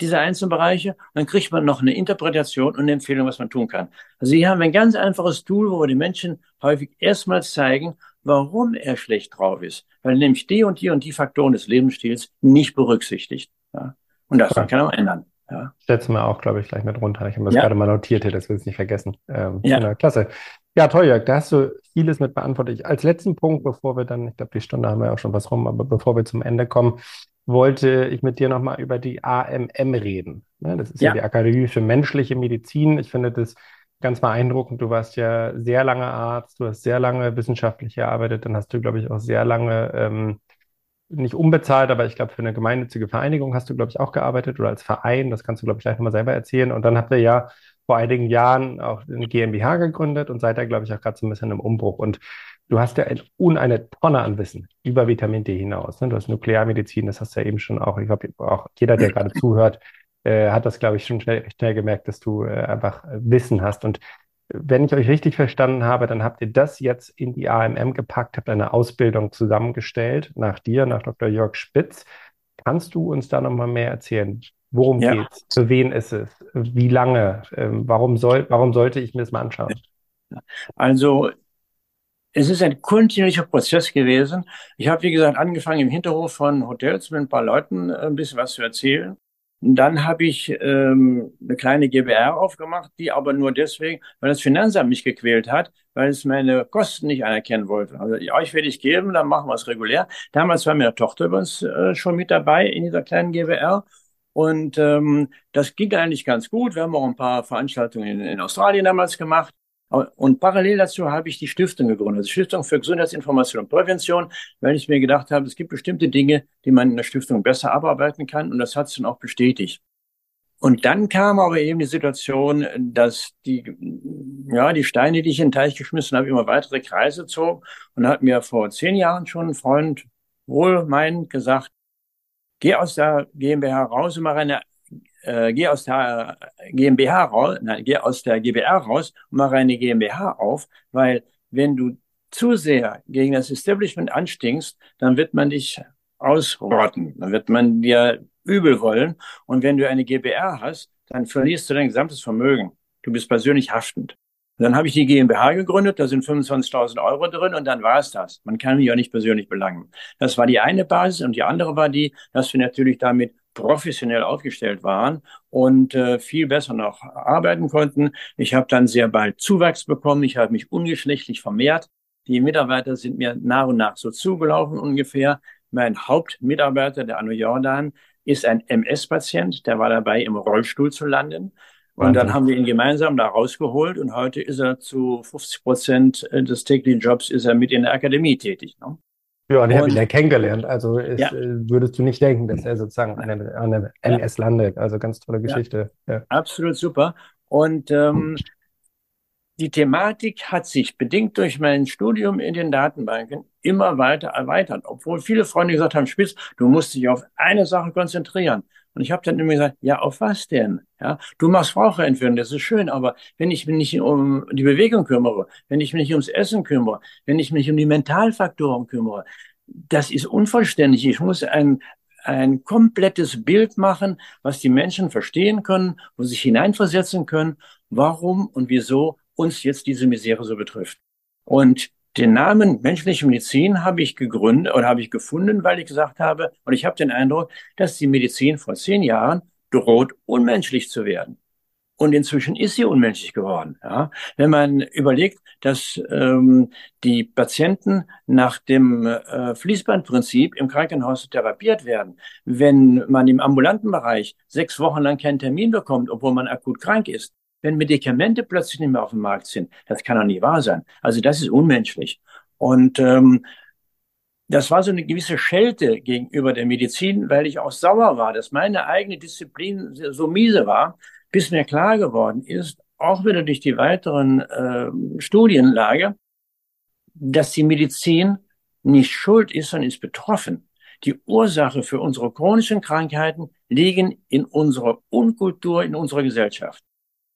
diese einzelnen Bereiche. Und dann kriegt man noch eine Interpretation und eine Empfehlung, was man tun kann. Also hier haben wir ein ganz einfaches Tool, wo wir den Menschen häufig erstmals zeigen, warum er schlecht drauf ist. Weil nämlich die und die und die Faktoren des Lebensstils nicht berücksichtigt. Ja. Und das ja. kann man ändern. Ja. Setzen wir auch, glaube ich, gleich mit runter. Ich habe das ja. gerade mal notiert hier, das will ich nicht vergessen. Ähm, ja. Genau, klasse. Ja, toll, Jörg, da hast du vieles mit beantwortet. Als letzten Punkt, bevor wir dann, ich glaube, die Stunde haben wir auch schon was rum, aber bevor wir zum Ende kommen, wollte ich mit dir nochmal über die AMM reden. Ne, das ist ja. ja die Akademie für menschliche Medizin. Ich finde das ganz beeindruckend. Du warst ja sehr lange Arzt, du hast sehr lange wissenschaftlich gearbeitet, dann hast du, glaube ich, auch sehr lange ähm, nicht unbezahlt, aber ich glaube, für eine gemeinnützige Vereinigung hast du, glaube ich, auch gearbeitet oder als Verein. Das kannst du, glaube ich, gleich nochmal selber erzählen. Und dann habt ihr ja vor einigen Jahren auch eine GmbH gegründet und seid da, glaube ich, auch gerade so ein bisschen im Umbruch. Und du hast ja ein, eine Tonne an Wissen über Vitamin D hinaus. Ne? Du hast Nuklearmedizin, das hast du ja eben schon auch. Ich glaube, auch jeder, der gerade zuhört, äh, hat das, glaube ich, schon schnell, schnell gemerkt, dass du äh, einfach Wissen hast. Und wenn ich euch richtig verstanden habe, dann habt ihr das jetzt in die AMM gepackt, habt eine Ausbildung zusammengestellt nach dir, nach Dr. Jörg Spitz. Kannst du uns da nochmal mehr erzählen? Worum ja. geht's? Für wen ist es? Wie lange? Ähm, warum, soll, warum sollte ich mir das mal anschauen? Also es ist ein kontinuierlicher Prozess gewesen. Ich habe, wie gesagt, angefangen im Hinterhof von Hotels mit ein paar Leuten äh, ein bisschen was zu erzählen. Und dann habe ich ähm, eine kleine GBR aufgemacht, die aber nur deswegen, weil das Finanzamt mich gequält hat, weil es meine Kosten nicht anerkennen wollte. Also euch werde ich geben, dann machen wir es regulär. Damals war meine Tochter bei uns äh, schon mit dabei in dieser kleinen GBR. Und ähm, das ging eigentlich ganz gut. Wir haben auch ein paar Veranstaltungen in, in Australien damals gemacht. Und parallel dazu habe ich die Stiftung gegründet, die Stiftung für Gesundheitsinformation und Prävention, weil ich mir gedacht habe, es gibt bestimmte Dinge, die man in der Stiftung besser abarbeiten kann. Und das hat es dann auch bestätigt. Und dann kam aber eben die Situation, dass die, ja, die Steine, die ich in den Teich geschmissen habe, immer weitere Kreise zogen und hat mir vor zehn Jahren schon ein Freund wohlmeinend gesagt, geh aus der GmbH raus und mach eine, äh, geh aus der GmbH raus, nein, geh aus der GBR raus und mach eine GmbH auf, weil wenn du zu sehr gegen das Establishment anstinkst, dann wird man dich ausrotten, dann wird man dir übel wollen. Und wenn du eine GBR hast, dann verlierst du dein gesamtes Vermögen. Du bist persönlich haftend. Dann habe ich die GmbH gegründet, da sind 25.000 Euro drin und dann war es das. Man kann mich ja nicht persönlich belangen. Das war die eine Basis und die andere war die, dass wir natürlich damit professionell aufgestellt waren und äh, viel besser noch arbeiten konnten. Ich habe dann sehr bald Zuwachs bekommen. Ich habe mich ungeschlechtlich vermehrt. Die Mitarbeiter sind mir nach und nach so zugelaufen ungefähr. Mein Hauptmitarbeiter, der Anno Jordan, ist ein MS-Patient, der war dabei, im Rollstuhl zu landen. Und dann haben wir ihn gemeinsam da rausgeholt und heute ist er zu 50 Prozent des täglichen Jobs ist er mit in der Akademie tätig. Ne? Ja, und ich habe ihn ja kennengelernt. Also ist, ja. Äh, würdest du nicht denken, dass er sozusagen an der, an der MS ja. landet. Also ganz tolle Geschichte. Ja. Absolut super. Und ähm, die Thematik hat sich bedingt durch mein Studium in den Datenbanken immer weiter erweitert, obwohl viele Freunde gesagt haben, Spitz, du musst dich auf eine Sache konzentrieren. Und ich habe dann immer gesagt, ja, auf was denn? Ja, du machst Raucherentwöhnung, das ist schön, aber wenn ich mich nicht um die Bewegung kümmere, wenn ich mich ums Essen kümmere, wenn ich mich um die Mentalfaktoren kümmere, das ist unvollständig. Ich muss ein, ein komplettes Bild machen, was die Menschen verstehen können, wo sie sich hineinversetzen können, warum und wieso uns jetzt diese Misere so betrifft. Und den Namen menschliche Medizin habe ich gegründet oder habe ich gefunden, weil ich gesagt habe, und ich habe den Eindruck, dass die Medizin vor zehn Jahren droht, unmenschlich zu werden. Und inzwischen ist sie unmenschlich geworden. Ja? Wenn man überlegt, dass ähm, die Patienten nach dem äh, Fließbandprinzip im Krankenhaus therapiert werden, wenn man im ambulanten Bereich sechs Wochen lang keinen Termin bekommt, obwohl man akut krank ist, wenn Medikamente plötzlich nicht mehr auf dem Markt sind. Das kann doch nicht wahr sein. Also das ist unmenschlich. Und ähm, das war so eine gewisse Schelte gegenüber der Medizin, weil ich auch sauer war, dass meine eigene Disziplin so miese war, bis mir klar geworden ist, auch wieder durch die weiteren äh, Studienlage, dass die Medizin nicht schuld ist, sondern ist betroffen. Die Ursache für unsere chronischen Krankheiten liegen in unserer Unkultur, in unserer Gesellschaft.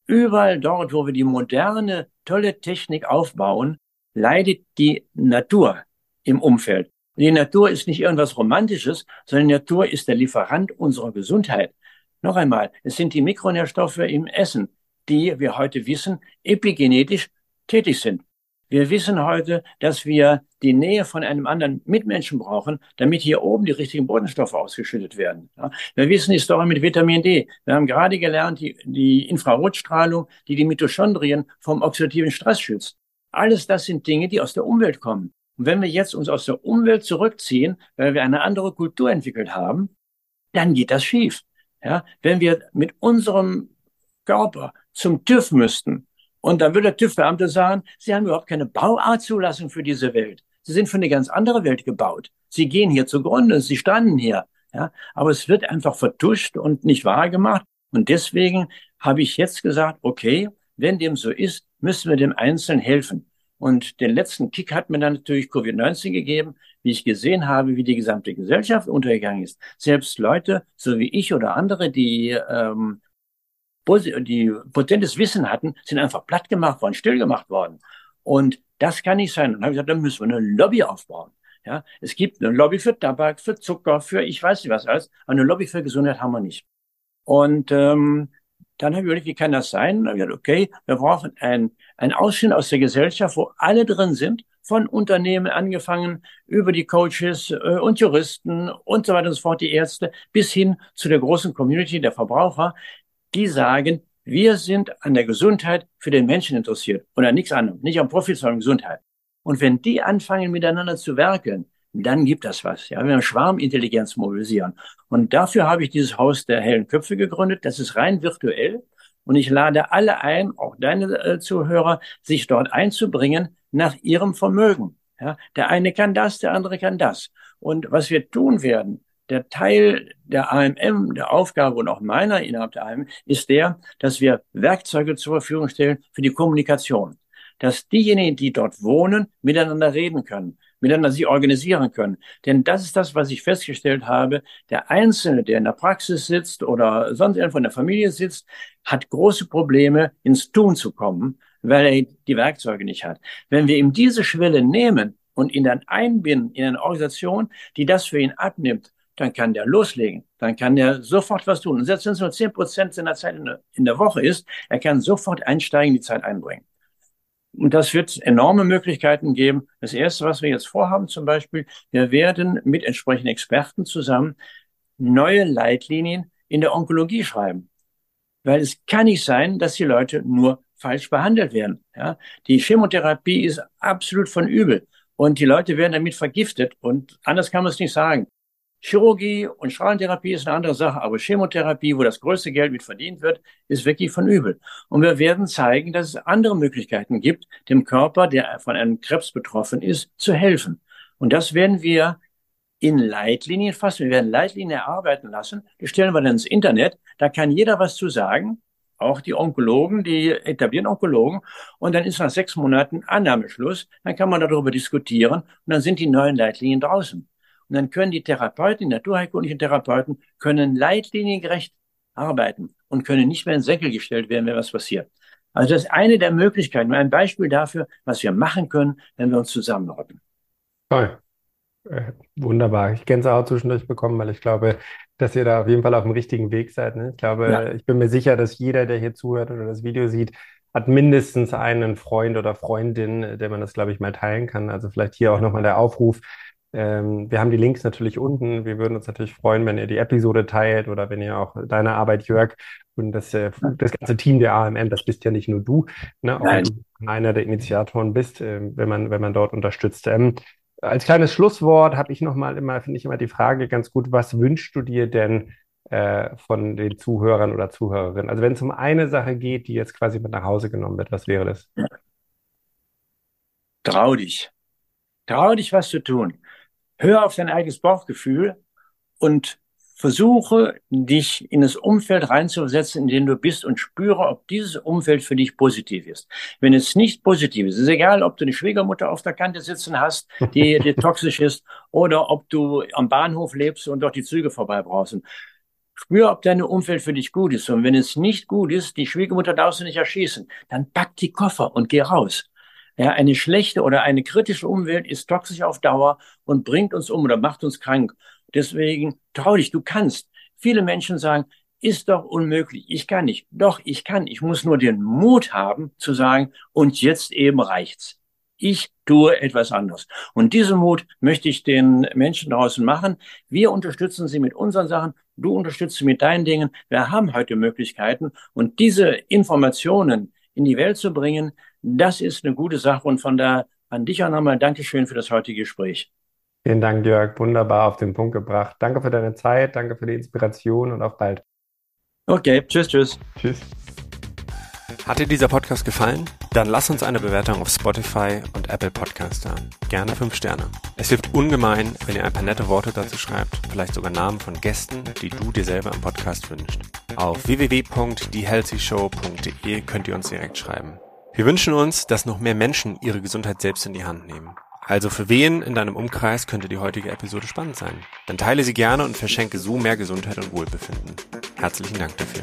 Überall dort, wo wir die moderne, tolle Technik aufbauen, leidet die Natur im Umfeld. Die Natur ist nicht irgendwas Romantisches, sondern die Natur ist der Lieferant unserer Gesundheit. Noch einmal, es sind die Mikronährstoffe im Essen, die wir heute wissen, epigenetisch tätig sind. Wir wissen heute, dass wir die Nähe von einem anderen Mitmenschen brauchen, damit hier oben die richtigen Bodenstoffe ausgeschüttet werden. Ja, wir wissen die Story mit Vitamin D. Wir haben gerade gelernt, die, die Infrarotstrahlung, die die Mitochondrien vom oxidativen Stress schützt. Alles das sind Dinge, die aus der Umwelt kommen. Und wenn wir jetzt uns aus der Umwelt zurückziehen, weil wir eine andere Kultur entwickelt haben, dann geht das schief. Ja, wenn wir mit unserem Körper zum TÜV müssten, und dann würde der TÜV-Beamte sagen, Sie haben überhaupt keine Bauartzulassung für diese Welt. Sie sind für eine ganz andere Welt gebaut. Sie gehen hier zugrunde, Sie standen hier. Ja, aber es wird einfach vertuscht und nicht wahr gemacht. Und deswegen habe ich jetzt gesagt, okay, wenn dem so ist, müssen wir dem Einzelnen helfen. Und den letzten Kick hat mir dann natürlich Covid-19 gegeben, wie ich gesehen habe, wie die gesamte Gesellschaft untergegangen ist. Selbst Leute, so wie ich oder andere, die ähm, die potentes Wissen hatten, sind einfach platt gemacht worden, still gemacht worden. Und das kann nicht sein. Und dann habe ich gesagt, dann müssen wir eine Lobby aufbauen. Ja, es gibt eine Lobby für Tabak, für Zucker, für ich weiß nicht was alles, aber eine Lobby für Gesundheit haben wir nicht. Und ähm, dann habe ich überlegt, wie kann das sein? Dann habe ich gesagt, okay, wir brauchen ein, ein Ausschnitt aus der Gesellschaft, wo alle drin sind, von Unternehmen angefangen, über die Coaches äh, und Juristen und so weiter und so fort, die Ärzte, bis hin zu der großen Community der Verbraucher, die sagen, wir sind an der Gesundheit für den Menschen interessiert und an nichts anderem, nicht am Profit, sondern Gesundheit. Und wenn die anfangen, miteinander zu werkeln, dann gibt das was. Ja, wir haben Schwarmintelligenz mobilisieren. Und dafür habe ich dieses Haus der hellen Köpfe gegründet. Das ist rein virtuell. Und ich lade alle ein, auch deine äh, Zuhörer, sich dort einzubringen nach ihrem Vermögen. Ja, der eine kann das, der andere kann das. Und was wir tun werden, der Teil der AMM, der Aufgabe und auch meiner innerhalb der AMM, ist der, dass wir Werkzeuge zur Verfügung stellen für die Kommunikation. Dass diejenigen, die dort wohnen, miteinander reden können, miteinander sich organisieren können. Denn das ist das, was ich festgestellt habe. Der Einzelne, der in der Praxis sitzt oder sonst irgendwo in der Familie sitzt, hat große Probleme, ins Tun zu kommen, weil er die Werkzeuge nicht hat. Wenn wir ihm diese Schwelle nehmen und ihn dann einbinden in eine Organisation, die das für ihn abnimmt, dann kann der loslegen. Dann kann der sofort was tun. Und selbst wenn es nur zehn Prozent seiner Zeit in der, in der Woche ist, er kann sofort einsteigen, die Zeit einbringen. Und das wird enorme Möglichkeiten geben. Das Erste, was wir jetzt vorhaben, zum Beispiel, wir werden mit entsprechenden Experten zusammen neue Leitlinien in der Onkologie schreiben. Weil es kann nicht sein, dass die Leute nur falsch behandelt werden. Ja? Die Chemotherapie ist absolut von übel. Und die Leute werden damit vergiftet. Und anders kann man es nicht sagen. Chirurgie und Strahlentherapie ist eine andere Sache, aber Chemotherapie, wo das größte Geld mit verdient wird, ist wirklich von übel. Und wir werden zeigen, dass es andere Möglichkeiten gibt, dem Körper, der von einem Krebs betroffen ist, zu helfen. Und das werden wir in Leitlinien fassen. Wir werden Leitlinien erarbeiten lassen. Die stellen wir dann ins Internet. Da kann jeder was zu sagen. Auch die Onkologen, die etablieren Onkologen. Und dann ist nach sechs Monaten Annahmeschluss. Dann kann man darüber diskutieren. Und dann sind die neuen Leitlinien draußen. Und dann können die Therapeuten, die naturheilkundlichen Therapeuten, können leitliniengerecht arbeiten und können nicht mehr in den Säckel gestellt werden, wenn was passiert. Also das ist eine der Möglichkeiten, ein Beispiel dafür, was wir machen können, wenn wir uns zusammenrotten. Toll. Äh, wunderbar. Ich kenne es auch zwischendurch bekommen, weil ich glaube, dass ihr da auf jeden Fall auf dem richtigen Weg seid. Ne? Ich glaube, ja. ich bin mir sicher, dass jeder, der hier zuhört oder das Video sieht, hat mindestens einen Freund oder Freundin, der man das, glaube ich, mal teilen kann. Also vielleicht hier auch nochmal der Aufruf, ähm, wir haben die Links natürlich unten. Wir würden uns natürlich freuen, wenn ihr die Episode teilt oder wenn ihr auch deine Arbeit, Jörg, und das, äh, das ganze Team der AMM, das bist ja nicht nur du, ne, auch Nein. du einer der Initiatoren bist, äh, wenn man, wenn man dort unterstützt. Ähm, als kleines Schlusswort habe ich nochmal immer, finde ich immer die Frage ganz gut, was wünschst du dir denn äh, von den Zuhörern oder Zuhörerinnen? Also wenn es um eine Sache geht, die jetzt quasi mit nach Hause genommen wird, was wäre das? Trau dich. Trau dich, was zu tun. Hör auf dein eigenes Bauchgefühl und versuche, dich in das Umfeld reinzusetzen, in dem du bist und spüre, ob dieses Umfeld für dich positiv ist. Wenn es nicht positiv ist, ist egal, ob du eine Schwiegermutter auf der Kante sitzen hast, die, [laughs] die toxisch ist, oder ob du am Bahnhof lebst und dort die Züge vorbei brauchst. Spür, ob dein Umfeld für dich gut ist. Und wenn es nicht gut ist, die Schwiegermutter darfst du nicht erschießen, dann pack die Koffer und geh raus. Ja, eine schlechte oder eine kritische Umwelt ist toxisch auf Dauer und bringt uns um oder macht uns krank. Deswegen trau dich, du kannst. Viele Menschen sagen, ist doch unmöglich. Ich kann nicht. Doch, ich kann. Ich muss nur den Mut haben zu sagen, und jetzt eben reicht's. Ich tue etwas anderes. Und diesen Mut möchte ich den Menschen draußen machen. Wir unterstützen sie mit unseren Sachen. Du unterstützt sie mit deinen Dingen. Wir haben heute Möglichkeiten. Und diese Informationen in die Welt zu bringen, das ist eine gute Sache und von da an dich auch nochmal Dankeschön für das heutige Gespräch. Vielen Dank, Jörg. Wunderbar auf den Punkt gebracht. Danke für deine Zeit, danke für die Inspiration und auf bald. Okay, tschüss, tschüss. Tschüss. Hat dir dieser Podcast gefallen? Dann lass uns eine Bewertung auf Spotify und Apple Podcast da. Gerne fünf Sterne. Es hilft ungemein, wenn ihr ein paar nette Worte dazu schreibt, vielleicht sogar Namen von Gästen, die du dir selber im Podcast wünschst. Auf www.thehealthyshow.de könnt ihr uns direkt schreiben. Wir wünschen uns, dass noch mehr Menschen ihre Gesundheit selbst in die Hand nehmen. Also für wen in deinem Umkreis könnte die heutige Episode spannend sein? Dann teile sie gerne und verschenke so mehr Gesundheit und Wohlbefinden. Herzlichen Dank dafür.